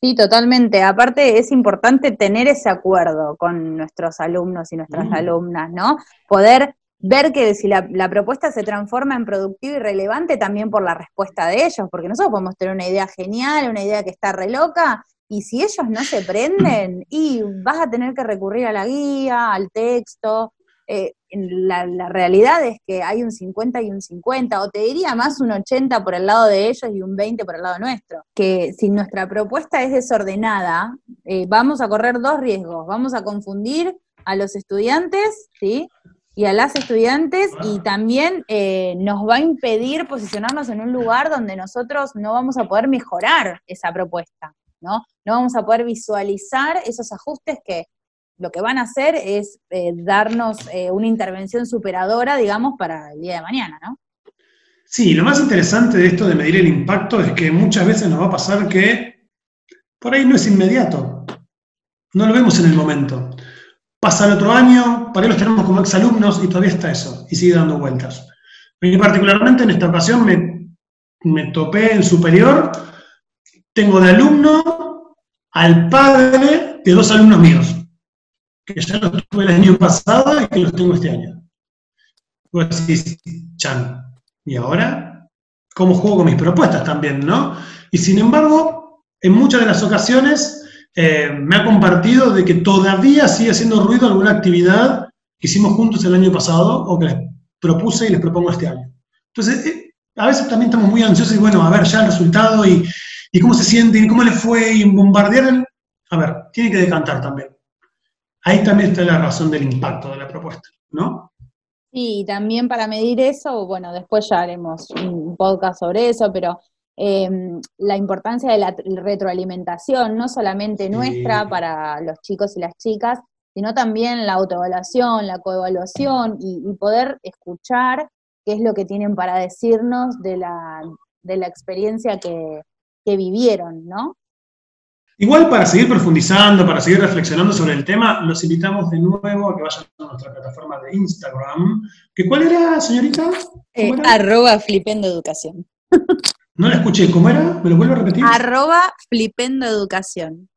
Sí, totalmente. Aparte es importante tener ese acuerdo con nuestros alumnos y nuestras alumnas, ¿no? Poder ver que si la, la, propuesta se transforma en productiva y relevante también por la respuesta de ellos, porque nosotros podemos tener una idea genial, una idea que está re loca, y si ellos no se prenden, y vas a tener que recurrir a la guía, al texto. Eh, la, realidad es que hay un 50 y un 50, o te diría más un 80 por el lado de ellos y un 20 por el lado nuestro. Que si nuestra propuesta es desordenada, eh, vamos a correr dos riesgos. Vamos a confundir a los estudiantes, ¿sí? y a las estudiantes y también eh, nos va a impedir posicionarnos en un lugar donde nosotros no vamos a poder mejorar esa propuesta, ¿no? No vamos a poder visualizar esos ajustes que lo que van a hacer es eh, darnos eh, una intervención superadora, digamos, para el día de mañana, ¿no? Sí, lo más interesante de esto de medir el impacto es que muchas veces nos va a pasar que por ahí no es inmediato, no lo vemos en el momento. Pasa el otro año, para ahí los tenemos como exalumnos y todavía está eso, y sigue dando vueltas. Y particularmente en esta ocasión me, me topé en superior, tengo de alumno al padre de dos alumnos míos, que ya los tuve el año pasado y que los tengo este año. Vos decís, Chan, ¿y ahora? ¿Cómo juego con mis propuestas también, no? Y sin embargo, en muchas de las ocasiones eh, me ha compartido de que todavía sigue haciendo ruido alguna actividad que hicimos juntos el año pasado o que les propuse y les propongo este año. Entonces, eh, a veces también estamos muy ansiosos y bueno, a ver ya el resultado y, y cómo se sienten cómo les fue y bombardear. A ver, tiene que decantar también. Ahí también está la razón del impacto de la propuesta, ¿no? Sí, y también para medir eso, bueno, después ya haremos un podcast sobre eso, pero Em, la importancia de la retroalimentación, no solamente nuestra para los chicos y las chicas, sino también la autoevaluación, la coevaluación y, poder escuchar qué es lo que tienen para decirnos de la, de la experiencia que, que vivieron, ¿no? Igual para seguir profundizando, para seguir reflexionando sobre el tema, los invitamos de nuevo a que vayan a nuestra plataforma de Instagram. ¿Que ¿Cuál era, señorita? Eh, arroba flipendo educación. No la escuché, ¿cómo era? ¿Me lo vuelvo a repetir? Arroba Flipendo Educación.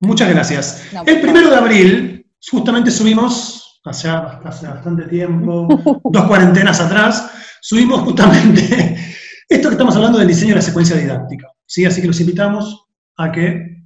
Muchas gracias. el primero de abril, justamente subimos, hace, hace bastante tiempo, dos cuarentenas atrás, subimos justamente esto que estamos hablando del diseño de la secuencia didáctica. ¿Sí? Así que los invitamos a que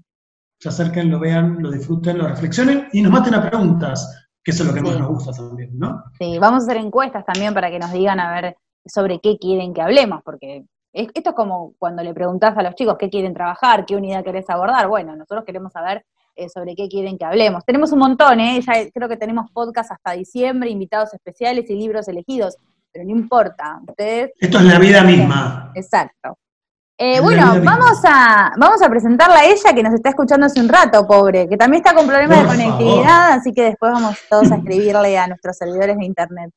se acerquen, lo vean, lo disfruten, lo reflexionen y nos maten a preguntas, que eso es lo que más nos gusta también, ¿no? Sí, vamos a hacer encuestas también para que nos digan a ver sobre qué quieren que hablemos, porque esto es como cuando le preguntás a los chicos qué quieren trabajar, qué unidad querés abordar. Bueno, nosotros queremos saber eh, sobre qué quieren que hablemos. Tenemos un montón, ¿eh? Ya creo que tenemos podcast hasta diciembre, invitados especiales y libros elegidos, pero no importa. Ustedes, Esto es la vida misma. Exacto. Eh, bueno, vamos a, vamos a presentarla a ella que nos está escuchando hace un rato, pobre, que también está con problemas de conectividad, así que después vamos todos a escribirle a nuestros servidores de internet.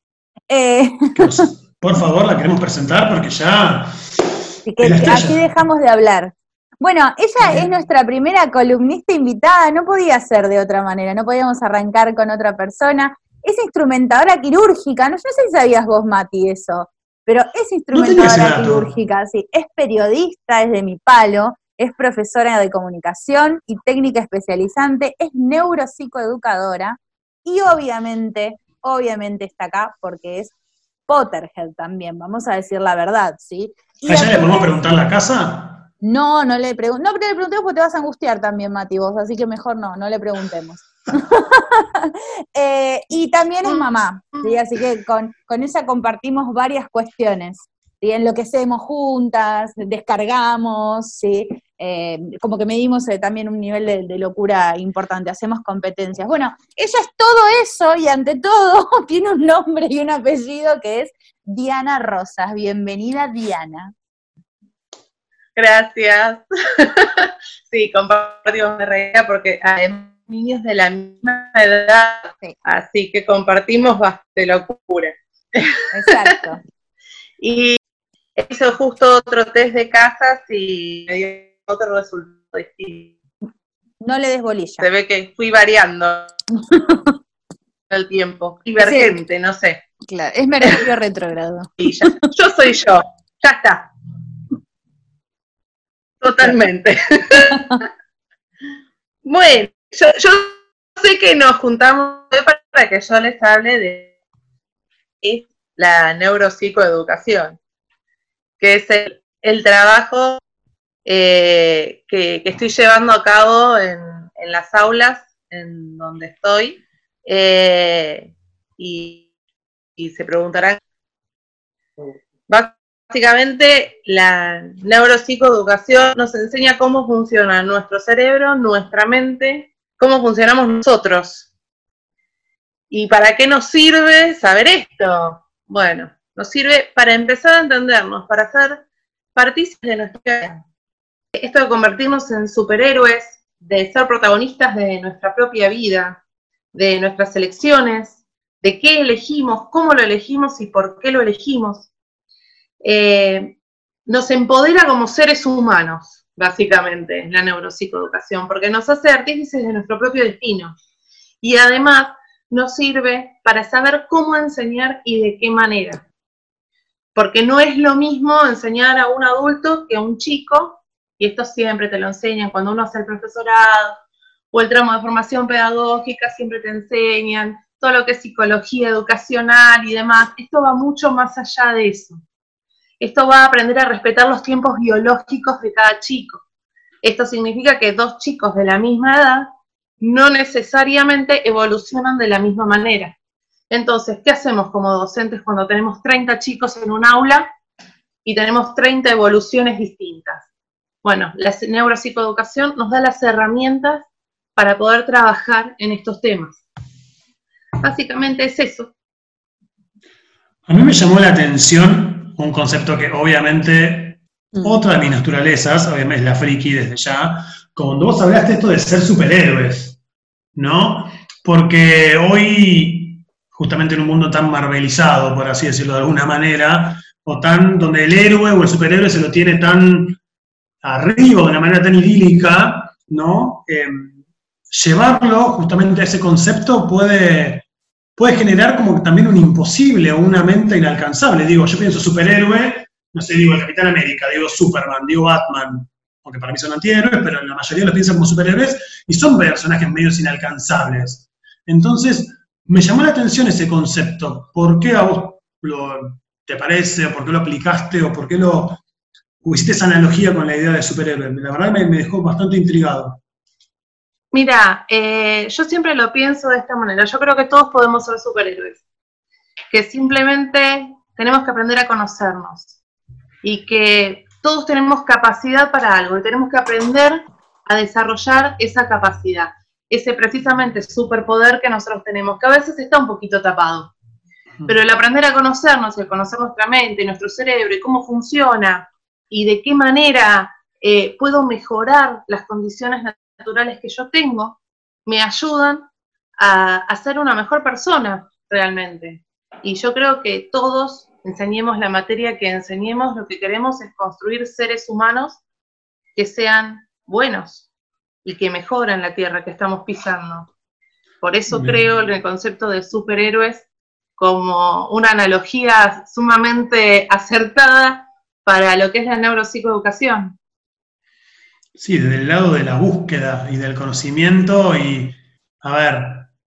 Eh, Por favor, la queremos presentar porque ya... Así que aquí dejamos de hablar. Bueno, ella es nuestra primera columnista invitada, no podía ser de otra manera, no podíamos arrancar con otra persona. Es instrumentadora quirúrgica, no, sé si sabías vos, Mati, eso, pero es instrumentadora quirúrgica, sí, es periodista, es de mi palo, es profesora de comunicación y técnica especializante, es neuropsicoeducadora y obviamente, obviamente está acá porque es Potterhead también, vamos a decir la verdad, ¿sí? ¿A ella le podemos preguntar la casa? No, no le preguntemos, no, pero le preguntemos porque te vas a angustiar también, Mati, vos, así que mejor no, no le preguntemos. Eh, y también es mamá, ¿sí? Así que con, con ella compartimos varias cuestiones, ¿sí? Enloquecemos juntas, descargamos, ¿sí? Eh, como que medimos eh, también un nivel de, locura importante, hacemos competencias. Bueno, ella es todo eso y ante todo tiene un nombre y un apellido que es Diana Rosas. Bienvenida, Diana. Gracias. sí, compartimos de realidad porque hay niños de la misma edad, así que compartimos bastante locura. Exacto. y hizo justo otro test de casas y me dio otro resultado distinto. No le des bolilla. Se ve que fui variando el tiempo. Divergente, no sé. Claro, es mercurio retrógrado. yo soy yo. Ya está. Totalmente. bueno, yo, sé que nos juntamos para que yo les hable de la neuropsicoeducación, que es el, trabajo eh, que, estoy llevando a cabo en, las aulas en donde estoy. Eh, y, y, se preguntarán, básicamente la neuropsicoeducación nos enseña cómo funciona nuestro cerebro, nuestra mente, cómo funcionamos nosotros ¿Y para qué nos sirve saber esto? Bueno, nos sirve para empezar a entendernos, para ser partícipes de nuestra vida. Esto de convertirnos en superhéroes, de ser protagonistas de nuestra propia vida, de nuestras elecciones, de qué elegimos, cómo lo elegimos y por qué lo elegimos, eh, nos empodera como seres humanos, básicamente, la neuropsicoeducación, porque nos hace artífices de nuestro propio destino. Y además nos sirve para saber cómo enseñar y de qué manera. Porque no es lo mismo enseñar a un adulto que a un chico, y esto siempre te lo enseñan cuando uno hace el profesorado o el tramo de formación pedagógica, siempre te enseñan todo lo que es psicología educacional y demás. Esto va mucho más allá de eso. Esto va a aprender a respetar los tiempos biológicos de cada chico. Esto significa que dos chicos de la misma edad no necesariamente evolucionan de la misma manera. Entonces, ¿qué hacemos como docentes cuando tenemos 30 chicos en un aula y tenemos 30 evoluciones distintas? Bueno, la neuropsicoeducación nos da las herramientas para poder trabajar en estos temas. Básicamente es eso. A mí me llamó la atención un concepto que obviamente mm. otra de mis naturalezas, obviamente es la friki desde ya, cuando vos hablaste esto de ser superhéroes. ¿no? Porque hoy, justamente en un mundo tan marvelizado, por así decirlo de alguna manera, o tan, donde el héroe o el superhéroe se lo tiene tan arriba, de una manera tan idílica, ¿no? Em, llevarlo justamente a ese concepto puede, puede generar como también un imposible o una mente inalcanzable. Digo, yo pienso superhéroe, no sé, digo el Capitán América, digo Superman, digo Batman, porque para mí son antihéroes, pero la mayoría lo piensan como superhéroes y son personajes medios inalcanzables. Entonces, me llamó la atención ese concepto. ¿Por qué a vos te parece, o por qué lo aplicaste, o por qué lo hiciste esa analogía con la idea de superhéroe? La verdad me dejó bastante intrigado. Mira, eh, yo siempre lo pienso de esta manera. Yo creo que todos podemos ser superhéroes. Que simplemente tenemos que aprender a conocernos. Y que todos tenemos capacidad para algo y tenemos que aprender a desarrollar esa capacidad, ese precisamente superpoder que nosotros tenemos, que a veces está un poquito tapado. Pero el aprender a conocernos, el conocer nuestra mente, nuestro cerebro y cómo funciona y de qué manera eh, puedo mejorar las condiciones naturales que yo tengo, me ayudan a, a ser una mejor persona realmente. Y yo creo que todos enseñemos la materia que enseñemos, lo que queremos es construir seres humanos que sean buenos y que mejoran la tierra que estamos pisando. Por eso creo en el concepto de superhéroes como una analogía sumamente acertada para lo que es la neuropsicoeducación. Sí, desde el lado de la búsqueda y del conocimiento y, a ver,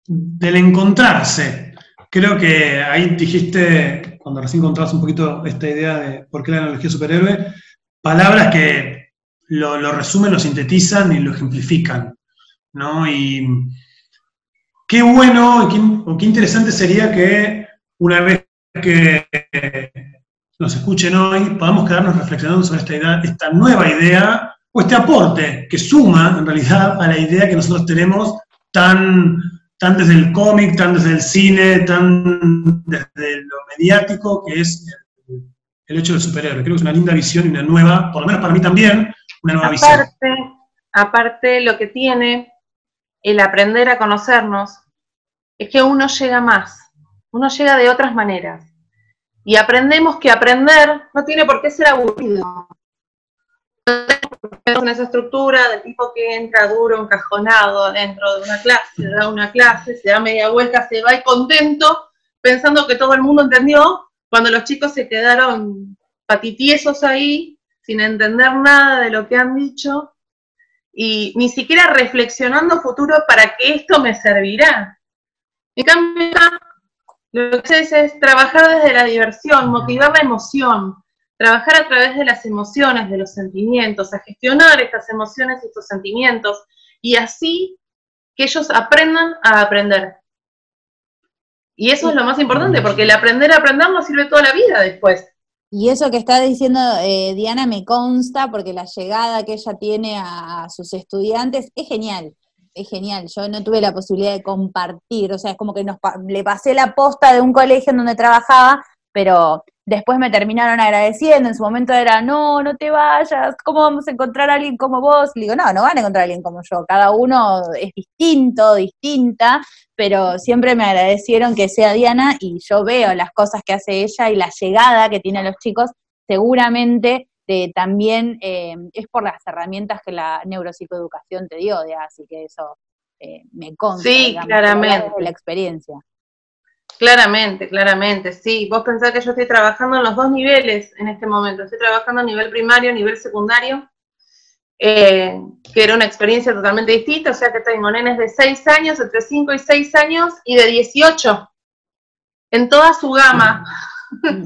del encontrarse. Creo que ahí dijiste cuando recién encontrabas un poquito esta idea de por qué la analogía superhéroe, palabras que lo, resumen, lo sintetizan y lo ejemplifican. ¿no? Y qué bueno o qué interesante sería que una vez que nos escuchen hoy, podamos quedarnos reflexionando sobre esta, idea, esta nueva idea o este aporte que suma en realidad a la idea que nosotros tenemos tan tan desde el cómic, tan desde el cine, tan desde lo mediático, que es el, hecho del superhéroe. Creo que es una linda visión y una nueva, por lo menos para mí también, una nueva visión. Aparte, lo que tiene el aprender a conocernos es que uno llega más, uno llega de otras maneras. Y aprendemos que aprender no tiene por qué ser aburrido esa estructura del tipo que entra duro, encajonado dentro de una clase, da una clase, se da media vuelta, se va y contento, pensando que todo el mundo entendió, cuando los chicos se quedaron patitiesos ahí, sin entender nada de lo que han dicho, y ni siquiera reflexionando futuro para que esto me servirá. En cambio, Lo que es, es trabajar desde la diversión, motivar la emoción, trabajar a través de las emociones, de los sentimientos, a gestionar estas emociones y estos sentimientos, y así que ellos aprendan a aprender. Y eso es lo más importante, porque el aprender a aprender nos sirve toda la vida después. Y eso que está diciendo eh, Diana me consta, porque la llegada que ella tiene a, sus estudiantes es genial, es genial. Yo no tuve la posibilidad de compartir, o sea, es como que nos, le pasé la posta de un colegio en donde trabajaba, pero después me terminaron agradeciendo, en su momento era, no, no te vayas, ¿cómo vamos a encontrar a alguien como vos? Y digo, no, no van a encontrar a alguien como yo, cada uno es distinto, distinta, pero siempre me agradecieron que sea Diana y yo veo las cosas que hace ella y la llegada que tiene a los chicos, seguramente eh, también eh, es por las herramientas que la neuropsicoeducación te dio, así que eso eh, me consta. Sí, claramente. la experiencia. Claramente, claramente, sí. Vos pensás que yo estoy trabajando en los dos niveles en este momento. Estoy trabajando a nivel primario, a nivel secundario, eh, que era una experiencia totalmente distinta. O sea que tengo nenes de 6 años, entre 5 y 6 años, y de 18, en toda su gama.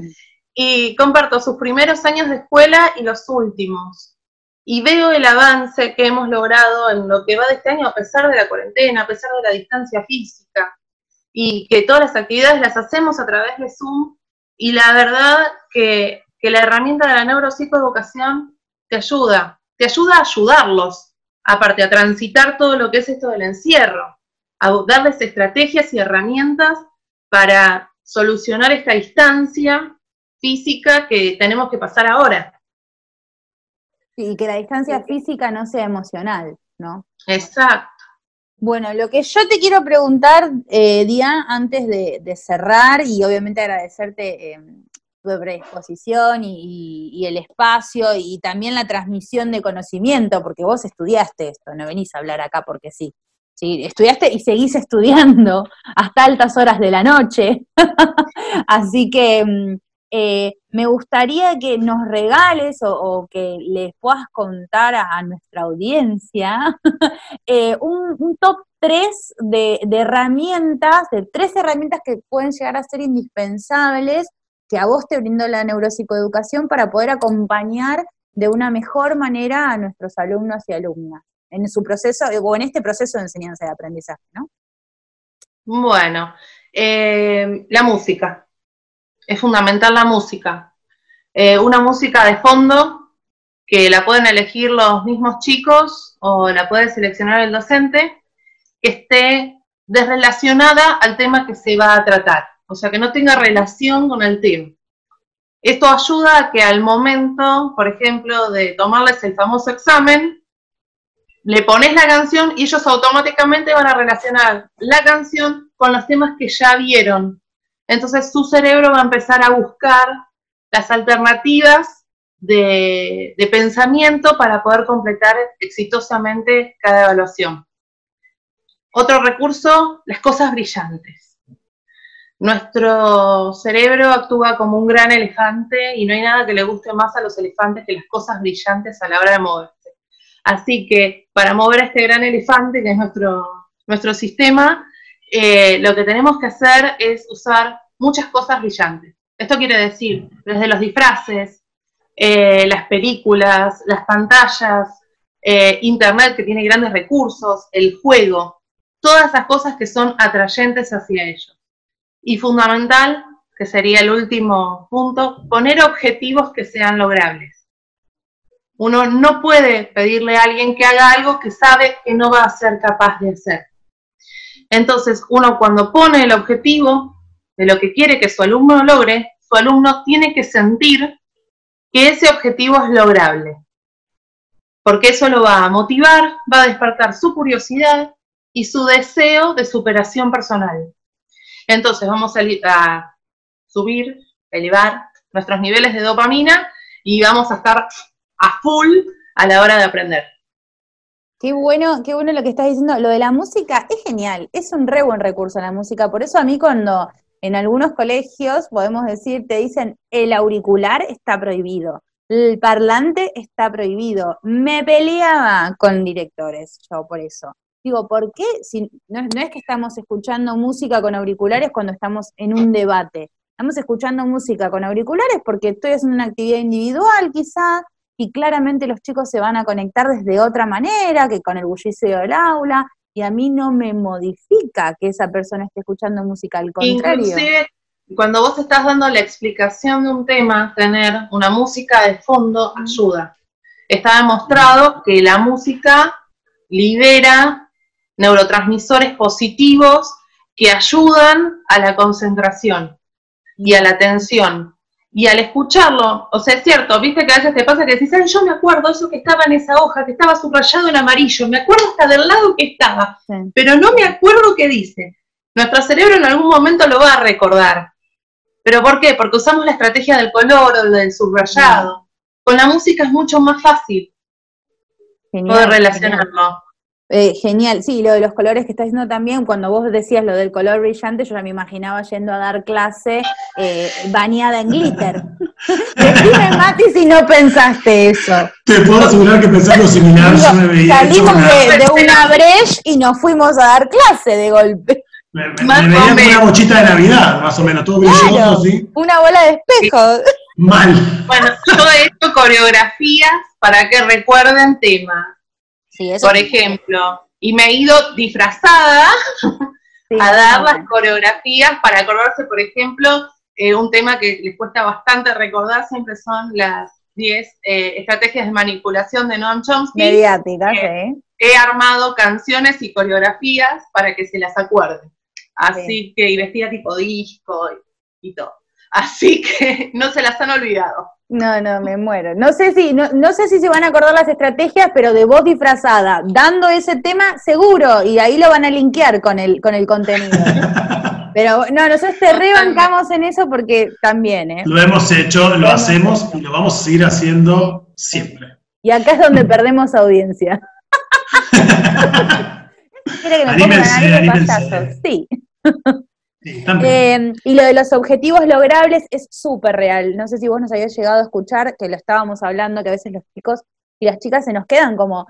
y comparto sus primeros años de escuela y los últimos. Y veo el avance que hemos logrado en lo que va de este año, a pesar de la cuarentena, a pesar de la distancia física y que todas las actividades las hacemos a través de Zoom y la verdad que, la herramienta de la neuropsicoeducación te ayuda, te ayuda a ayudarlos, aparte a transitar todo lo que es esto del encierro, a darles estrategias y herramientas para solucionar esta distancia física que tenemos que pasar ahora. Y que la distancia física no sea emocional, ¿no? Exacto. Bueno, lo que yo te quiero preguntar, eh, antes de, cerrar y obviamente agradecerte eh, tu predisposición y, el espacio y también la transmisión de conocimiento, porque vos estudiaste esto, no venís a hablar acá porque sí. Sí, estudiaste y seguís estudiando hasta altas horas de la noche. Así que mm, eh, me gustaría que nos regales o, que les puedas contar a, nuestra audiencia eh, un, top 3 de, herramientas, de tres herramientas que pueden llegar a ser indispensables que a vos te brindó la neuropsicoeducación para poder acompañar de una mejor manera a nuestros alumnos y alumnas en su proceso o en este proceso de enseñanza y aprendizaje, ¿no? Bueno, eh, la música es fundamental la música. Eh, una música de fondo que la pueden elegir los mismos chicos o la puede seleccionar el docente, que esté desrelacionada al tema que se va a tratar, o sea, que no tenga relación con el tema. Esto ayuda a que al momento, por ejemplo, de tomarles el famoso examen, le pones la canción y ellos automáticamente van a relacionar la canción con los temas que ya vieron entonces su cerebro va a empezar a buscar las alternativas de, pensamiento para poder completar exitosamente cada evaluación. Otro recurso, las cosas brillantes. Nuestro cerebro actúa como un gran elefante y no hay nada que le guste más a los elefantes que las cosas brillantes a la hora de moverse. Así que para mover a este gran elefante, que es nuestro, nuestro sistema, eh, lo que tenemos que hacer es usar muchas cosas brillantes. Esto quiere decir, desde los disfraces, eh, las películas, las pantallas, eh, Internet que tiene grandes recursos, el juego, todas esas cosas que son atrayentes hacia ellos. Y fundamental, que sería el último punto, poner objetivos que sean logrables. Uno no puede pedirle a alguien que haga algo que sabe que no va a ser capaz de hacer. Entonces, uno cuando pone el objetivo, de lo que quiere que su alumno logre, su alumno tiene que sentir que ese objetivo es lograble. Porque eso lo va a motivar, va a despertar su curiosidad y su deseo de superación personal. Entonces vamos a, a subir, elevar nuestros niveles de dopamina y vamos a estar a full a la hora de aprender. Qué bueno, qué bueno lo que estás diciendo. Lo de la música es genial, es un re buen recurso la música. Por eso a mí cuando en algunos colegios, podemos decir, te dicen, el auricular está prohibido, el parlante está prohibido. Me peleaba con directores yo por eso. Digo, ¿por qué? Si, no, es que estamos escuchando música con auriculares cuando estamos en un debate. Estamos escuchando música con auriculares porque estoy haciendo una actividad individual quizás y claramente los chicos se van a conectar desde otra manera que con el bullicio del aula y a mí no me modifica que esa persona esté escuchando música, al contrario. Inclusive, cuando vos estás dando la explicación de un tema, tener una música de fondo ayuda. Está demostrado que la música libera neurotransmisores positivos que ayudan a la concentración y a la atención. Y al escucharlo, o sea, es cierto, viste que a veces te pasa que decís, yo me acuerdo eso que estaba en esa hoja, que estaba subrayado en amarillo, me acuerdo hasta del lado que estaba, pero no me acuerdo qué dice. Nuestro cerebro en algún momento lo va a recordar. ¿Pero por qué? Porque usamos la estrategia del color o del subrayado. Con la música es mucho más fácil poder relacionarlo. Eh, genial, sí, lo de los colores que estás diciendo también, cuando vos decías lo del color brillante, yo ya me imaginaba yendo a dar clase eh, bañada en glitter. Decime, Mati, si no pensaste eso. Te puedo asegurar que pensando similar, yo me veía. Salimos de, de, una breche y nos fuimos a dar clase de golpe. Me, veía como una bochita de Navidad, más o menos, todo brilloso, ¿sí? Una bola de espejo. Mal. Bueno, yo he hecho coreografías para que recuerden temas por ejemplo, y me he ido disfrazada a dar las coreografías para acordarse, por ejemplo, eh, un tema que les cuesta bastante recordar siempre son las 10 eh, estrategias de manipulación de Noam Chomsky. Mediáticas, ¿eh? He armado canciones y coreografías para que se las acuerden. Así que, y vestida tipo disco y todo. Así que no se las han olvidado. No, no, me muero. No sé si, no, no, sé si se van a acordar las estrategias, pero de voz disfrazada, dando ese tema, seguro, y ahí lo van a linkear con el, con el contenido. Pero no, nosotros te rebancamos en eso porque también, ¿eh? Lo hemos hecho, lo, hacemos y lo vamos a seguir haciendo siempre. Y acá es donde perdemos audiencia. que me Sí. Em, y lo de los objetivos logrables es súper real. No sé si vos nos habías llegado a escuchar que lo estábamos hablando, que a veces los chicos y las chicas se nos quedan como,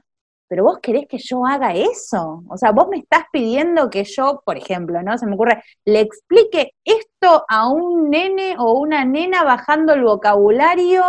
pero vos querés que yo haga eso. O sea, vos me estás pidiendo que yo, por ejemplo, ¿no? Se me ocurre, le explique esto a un nene o una nena bajando el vocabulario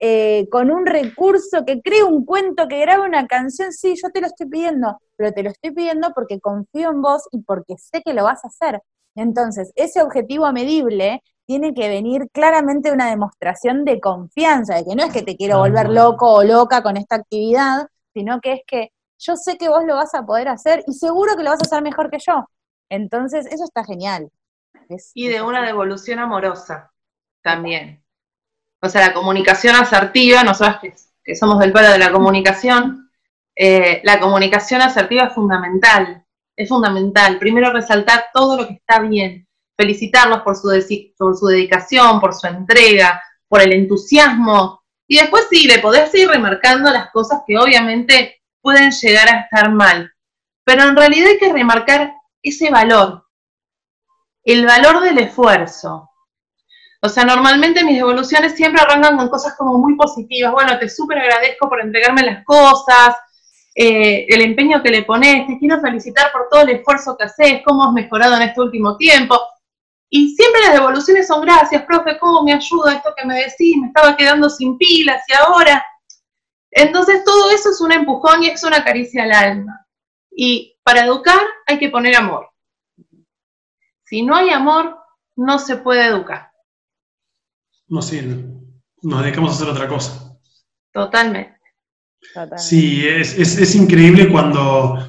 eh, con un recurso, que cree un cuento, que grabe una canción, sí, yo te lo estoy pidiendo, pero te lo estoy pidiendo porque confío en vos y porque sé que lo vas a hacer. Entonces, ese objetivo medible tiene que venir claramente una demostración de confianza, de que no es que te quiero volver loco o loca con esta actividad, sino que es que yo sé que vos lo vas a poder hacer y seguro que lo vas a hacer mejor que yo. Entonces, eso está genial. y de una devolución amorosa también. O sea, la comunicación asertiva, nosotros que, que somos del palo de la comunicación, eh, la comunicación asertiva es fundamental es fundamental. Primero resaltar todo lo que está bien, felicitarlos por su, por su dedicación, por su entrega, por el entusiasmo. Y después sí, de poder seguir remarcando las cosas que obviamente pueden llegar a estar mal. Pero en realidad hay que remarcar ese valor, el valor del esfuerzo. O sea, normalmente mis devoluciones siempre arrancan con cosas como muy positivas. Bueno, te súper agradezco por entregarme las cosas, eh, el empeño que le pones, te quiero felicitar por todo el esfuerzo que haces, cómo has mejorado en este último tiempo. Y siempre las devoluciones son gracias, profe, cómo me ayuda esto que me decís, me estaba quedando sin pilas y ahora. Entonces todo eso es un empujón y es una caricia al alma. Y para educar hay que poner amor. Si no hay amor, no se puede educar. No sirve. Nos dedicamos a hacer otra cosa. Totalmente. Sí, es, increíble cuando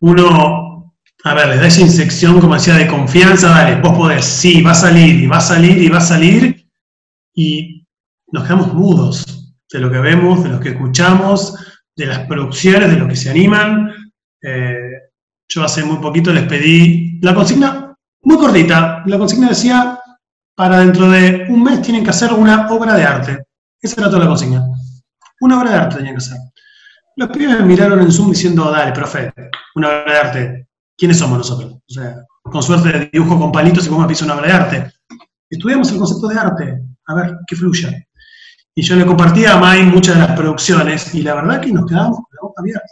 uno, a ver, les da esa insección, como decía, de confianza, dale, vos podés, sí, va a salir, y va a salir, y va a salir, y nos quedamos mudos de lo que vemos, de lo que escuchamos, de las producciones, de lo que se animan. Eh, yo hace muy poquito les pedí la consigna muy cortita. La consigna decía, para dentro de un mes tienen que hacer una obra de arte. Esa era toda la consigna. Una obra de arte tenía que ser. Los pibes me miraron en Zoom diciendo, dale, profe, una obra de arte. ¿Quiénes somos nosotros? O sea, con suerte dibujo con palitos y vos me piso una obra de arte. Estudiamos el concepto de arte, a ver qué fluya. Y yo le compartía a Mai muchas de las producciones y la verdad que nos quedamos con la boca abierta.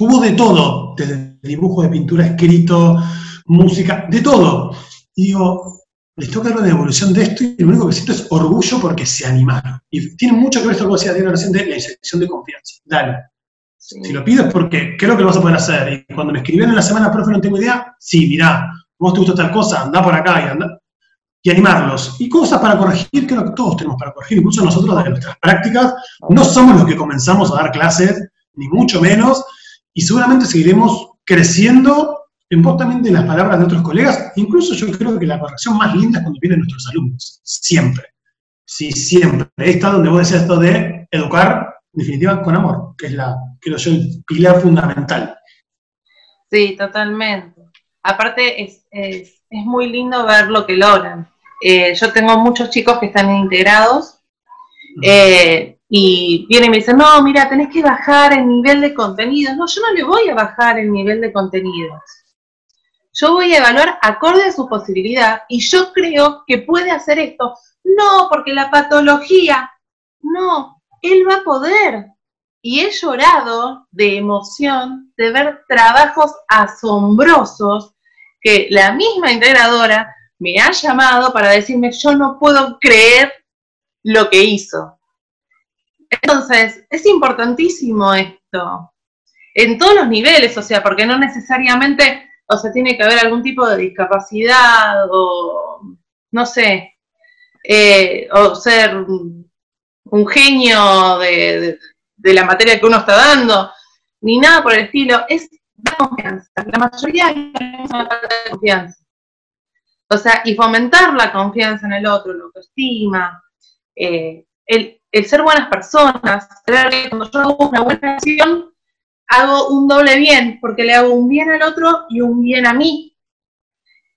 hubo de todo, desde dibujo, de pintura, escrito, música, de todo. Y digo, les toca ver la evolución de esto y lo único que siento es orgullo porque se animaron. Y tiene mucho que ver esto que decía Diego recién de la inserción de confianza. Dale. Si lo pides porque creo que lo vas a poder hacer. Y cuando me escribieron en la semana, profe, no tengo idea, sí, mirá, vos te gusta tal cosa, anda por acá y anda. Y animarlos. Y cosas para corregir, creo que todos tenemos para corregir. Incluso nosotros de nuestras prácticas no somos los que comenzamos a dar clases, ni mucho menos, y seguramente seguiremos creciendo en vos también de las palabras de otros colegas, incluso yo creo que la corrección más linda es cuando vienen nuestros alumnos, siempre. Sí, siempre. Ahí está donde vos decías esto de educar, en definitiva, con amor, que es la, creo yo, el pilar fundamental. Sí, totalmente. Aparte, es, es, es muy lindo ver lo que logran. Eh, yo tengo muchos chicos que están integrados eh, y vienen y me dicen, no, mira, tenés que bajar el nivel de contenidos. No, yo no le voy a bajar el nivel de contenidos yo voy a evaluar acorde a su posibilidad y yo creo que puede hacer esto. No, porque la patología, no, él va a poder. Y he llorado de emoción de ver trabajos asombrosos que la misma integradora me ha llamado para decirme, yo no puedo creer lo que hizo. Entonces, es importantísimo esto, en todos los niveles, o sea, porque no necesariamente o sea, tiene que haber algún tipo de discapacidad o, no sé, eh, o ser un genio de, la materia que uno está dando, ni nada por el estilo, es la confianza. La mayoría es una falta de confianza. O sea, y fomentar la confianza en el otro, la autoestima, eh, el, el, ser buenas personas, saber que cuando yo hago una buena acción, hago un doble bien, porque le hago un bien al otro y un bien a mí.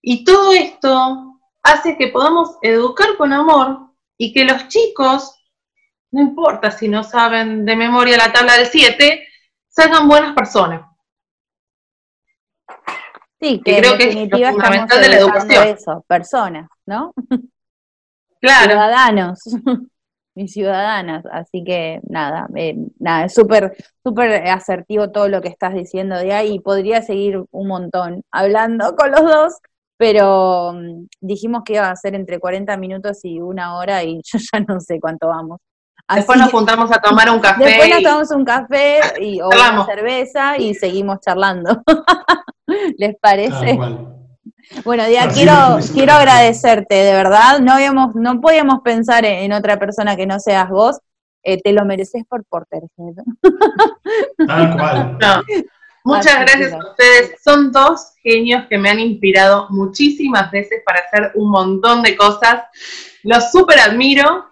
Y todo esto hace que podamos educar con amor y que los chicos, no importa si no saben de memoria la tabla del 7, salgan buenas personas. Sí, que creo que es fundamental de la educación. Eso, personas, ¿no? Claro. Ciudadanos mis ciudadanas. Así que nada, eh, nada, es súper, súper asertivo todo lo que estás diciendo de ahí y podría seguir un montón hablando con los dos, pero mm, dijimos que iba a ser entre 40 minutos y una hora y yo ya no sé cuánto vamos. después nos juntamos a tomar un café. Después nos tomamos un café y, o una cerveza y seguimos charlando. ¿Les parece? Bueno, Día, quiero, quiero agradecerte, de verdad. No habíamos, no podíamos pensar en, otra persona que no seas vos. Eh, te lo mereces por Porter. Tal cual. Muchas gracias a ustedes. Son dos genios que me han inspirado muchísimas veces para hacer un montón de cosas. Los súper admiro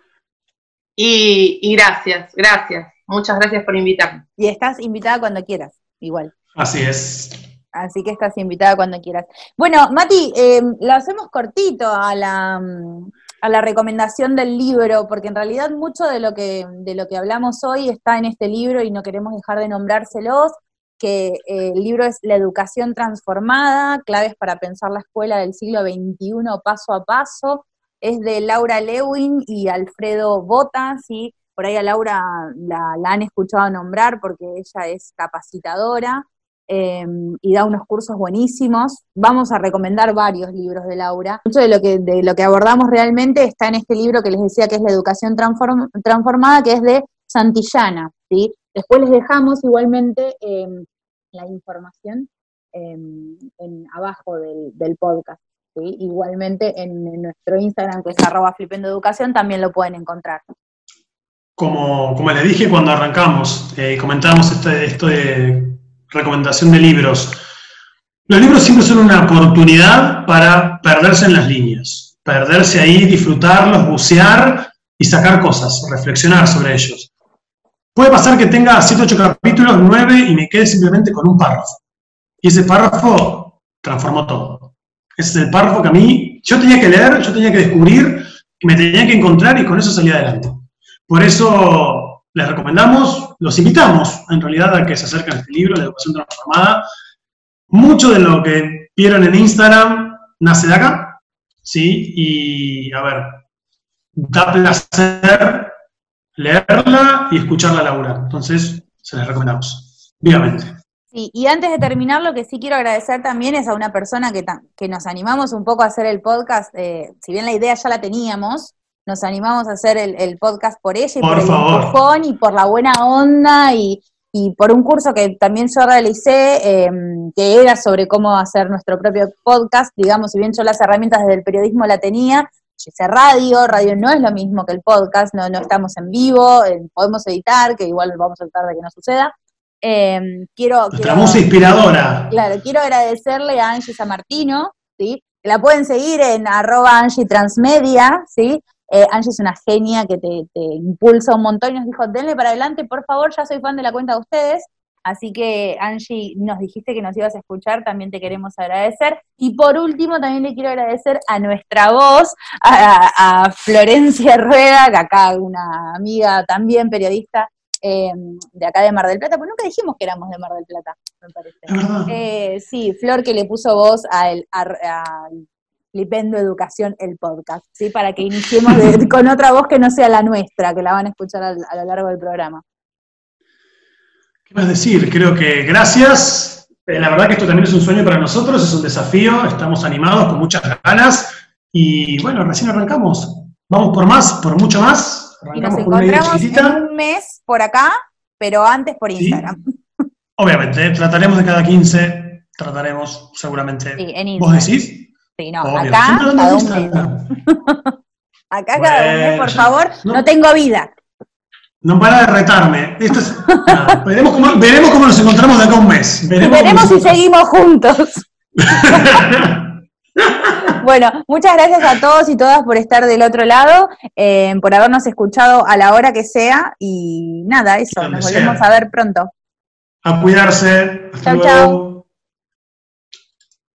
y, y gracias, gracias. Muchas gracias por invitarme. Y estás invitada cuando quieras, igual. Así es. Así que estás invitada cuando quieras. Bueno, Mati, eh, lo hacemos cortito a la, a la recomendación del libro, porque en realidad mucho de lo, que, de lo que hablamos hoy está en este libro y no queremos dejar de nombrárselos, que eh, el libro es La educación transformada, claves para pensar la escuela del siglo XXI paso a paso. Es de Laura Lewin y Alfredo Bota, ¿sí? Por ahí a Laura la, la han escuchado nombrar porque ella es capacitadora. Em, y da unos cursos buenísimos. Vamos a recomendar varios libros de Laura. Mucho de lo que, de lo que abordamos realmente está en este libro que les decía que es La Educación Transformada, que es de Santillana. ¿sí? Después les dejamos igualmente em, la información em, en, abajo del, podcast. Igualmente en, nuestro Instagram, que es arroba flipendo educación, también lo pueden encontrar. Como, como les dije cuando arrancamos, eh, comentamos este, esto de recomendación de libros. Los libros siempre son una oportunidad para perderse en las líneas, perderse ahí, disfrutarlos, bucear y sacar cosas, reflexionar sobre ellos. Puede pasar que tenga 7, 8 capítulos, 9 y me quede simplemente con un párrafo. Y ese párrafo transformó todo. Ese es el párrafo que a mí, yo tenía que leer, yo tenía que descubrir, me tenía que encontrar y con eso salí adelante. Por eso les recomendamos, los invitamos en realidad a que se acerquen a este libro, La Educación Transformada. Mucho de lo que vieron en Instagram nace de acá, ¿sí? Y a ver, da placer leerla y escucharla Laura. Entonces, se les recomendamos, vivamente. Sí, y antes de terminar, lo que sí quiero agradecer también es a una persona que, que nos animamos un poco a hacer el podcast, eh, si bien la idea ya la teníamos, nos animamos a hacer el, podcast por ella y por, el empujón y por la buena onda y, por un curso que también yo realicé, em, que era sobre cómo hacer nuestro propio podcast, digamos, si bien yo las herramientas desde el periodismo la tenía, yo hice radio, radio no es lo mismo que el podcast, no, no estamos en vivo, eh, podemos editar, que igual vamos a tratar de que no suceda, eh, quiero, Nuestra música inspiradora. Claro, quiero agradecerle a Angie Samartino, ¿sí? La pueden seguir en arroba Angie Transmedia, ¿sí? Eh, Angie es una genia que te, impulsa un montón y nos dijo, denle para adelante, por favor, ya soy fan de la cuenta de ustedes. Así que, Angie, nos dijiste que nos ibas a escuchar, también te queremos agradecer. Y por último, también le quiero agradecer a nuestra voz, a, a Florencia Rueda, que acá una amiga también periodista Em, de acá de Mar del Plata, pues nunca dijimos que éramos de Mar del Plata, me parece. Eh, sí, Flor que le puso voz al Lipendo Educación, el podcast, ¿sí? Para que iniciemos con otra voz que no sea la nuestra, que la van a escuchar a, lo largo del programa. ¿Qué más decir? Creo que gracias. Eh, la verdad que esto también es un sueño para nosotros, es un desafío, estamos animados, con muchas ganas. Y bueno, recién arrancamos. Vamos por más, por mucho más y nos encontramos en un mes por acá, pero antes por Instagram. Obviamente, trataremos de cada 15, trataremos seguramente. Sí, en Instagram. ¿Vos decís? Sí, no, acá cada un mes. acá cada un mes, por favor, no, tengo vida. No para de retarme. Esto es, veremos, cómo, veremos, cómo, nos encontramos de acá un mes. Veremos, veremos si seguimos juntos. Bueno, muchas gracias a todos y todas por estar del otro lado, eh, por habernos escuchado a la hora que sea y nada, eso, nos volvemos a ver pronto. A cuidarse. Hasta luego.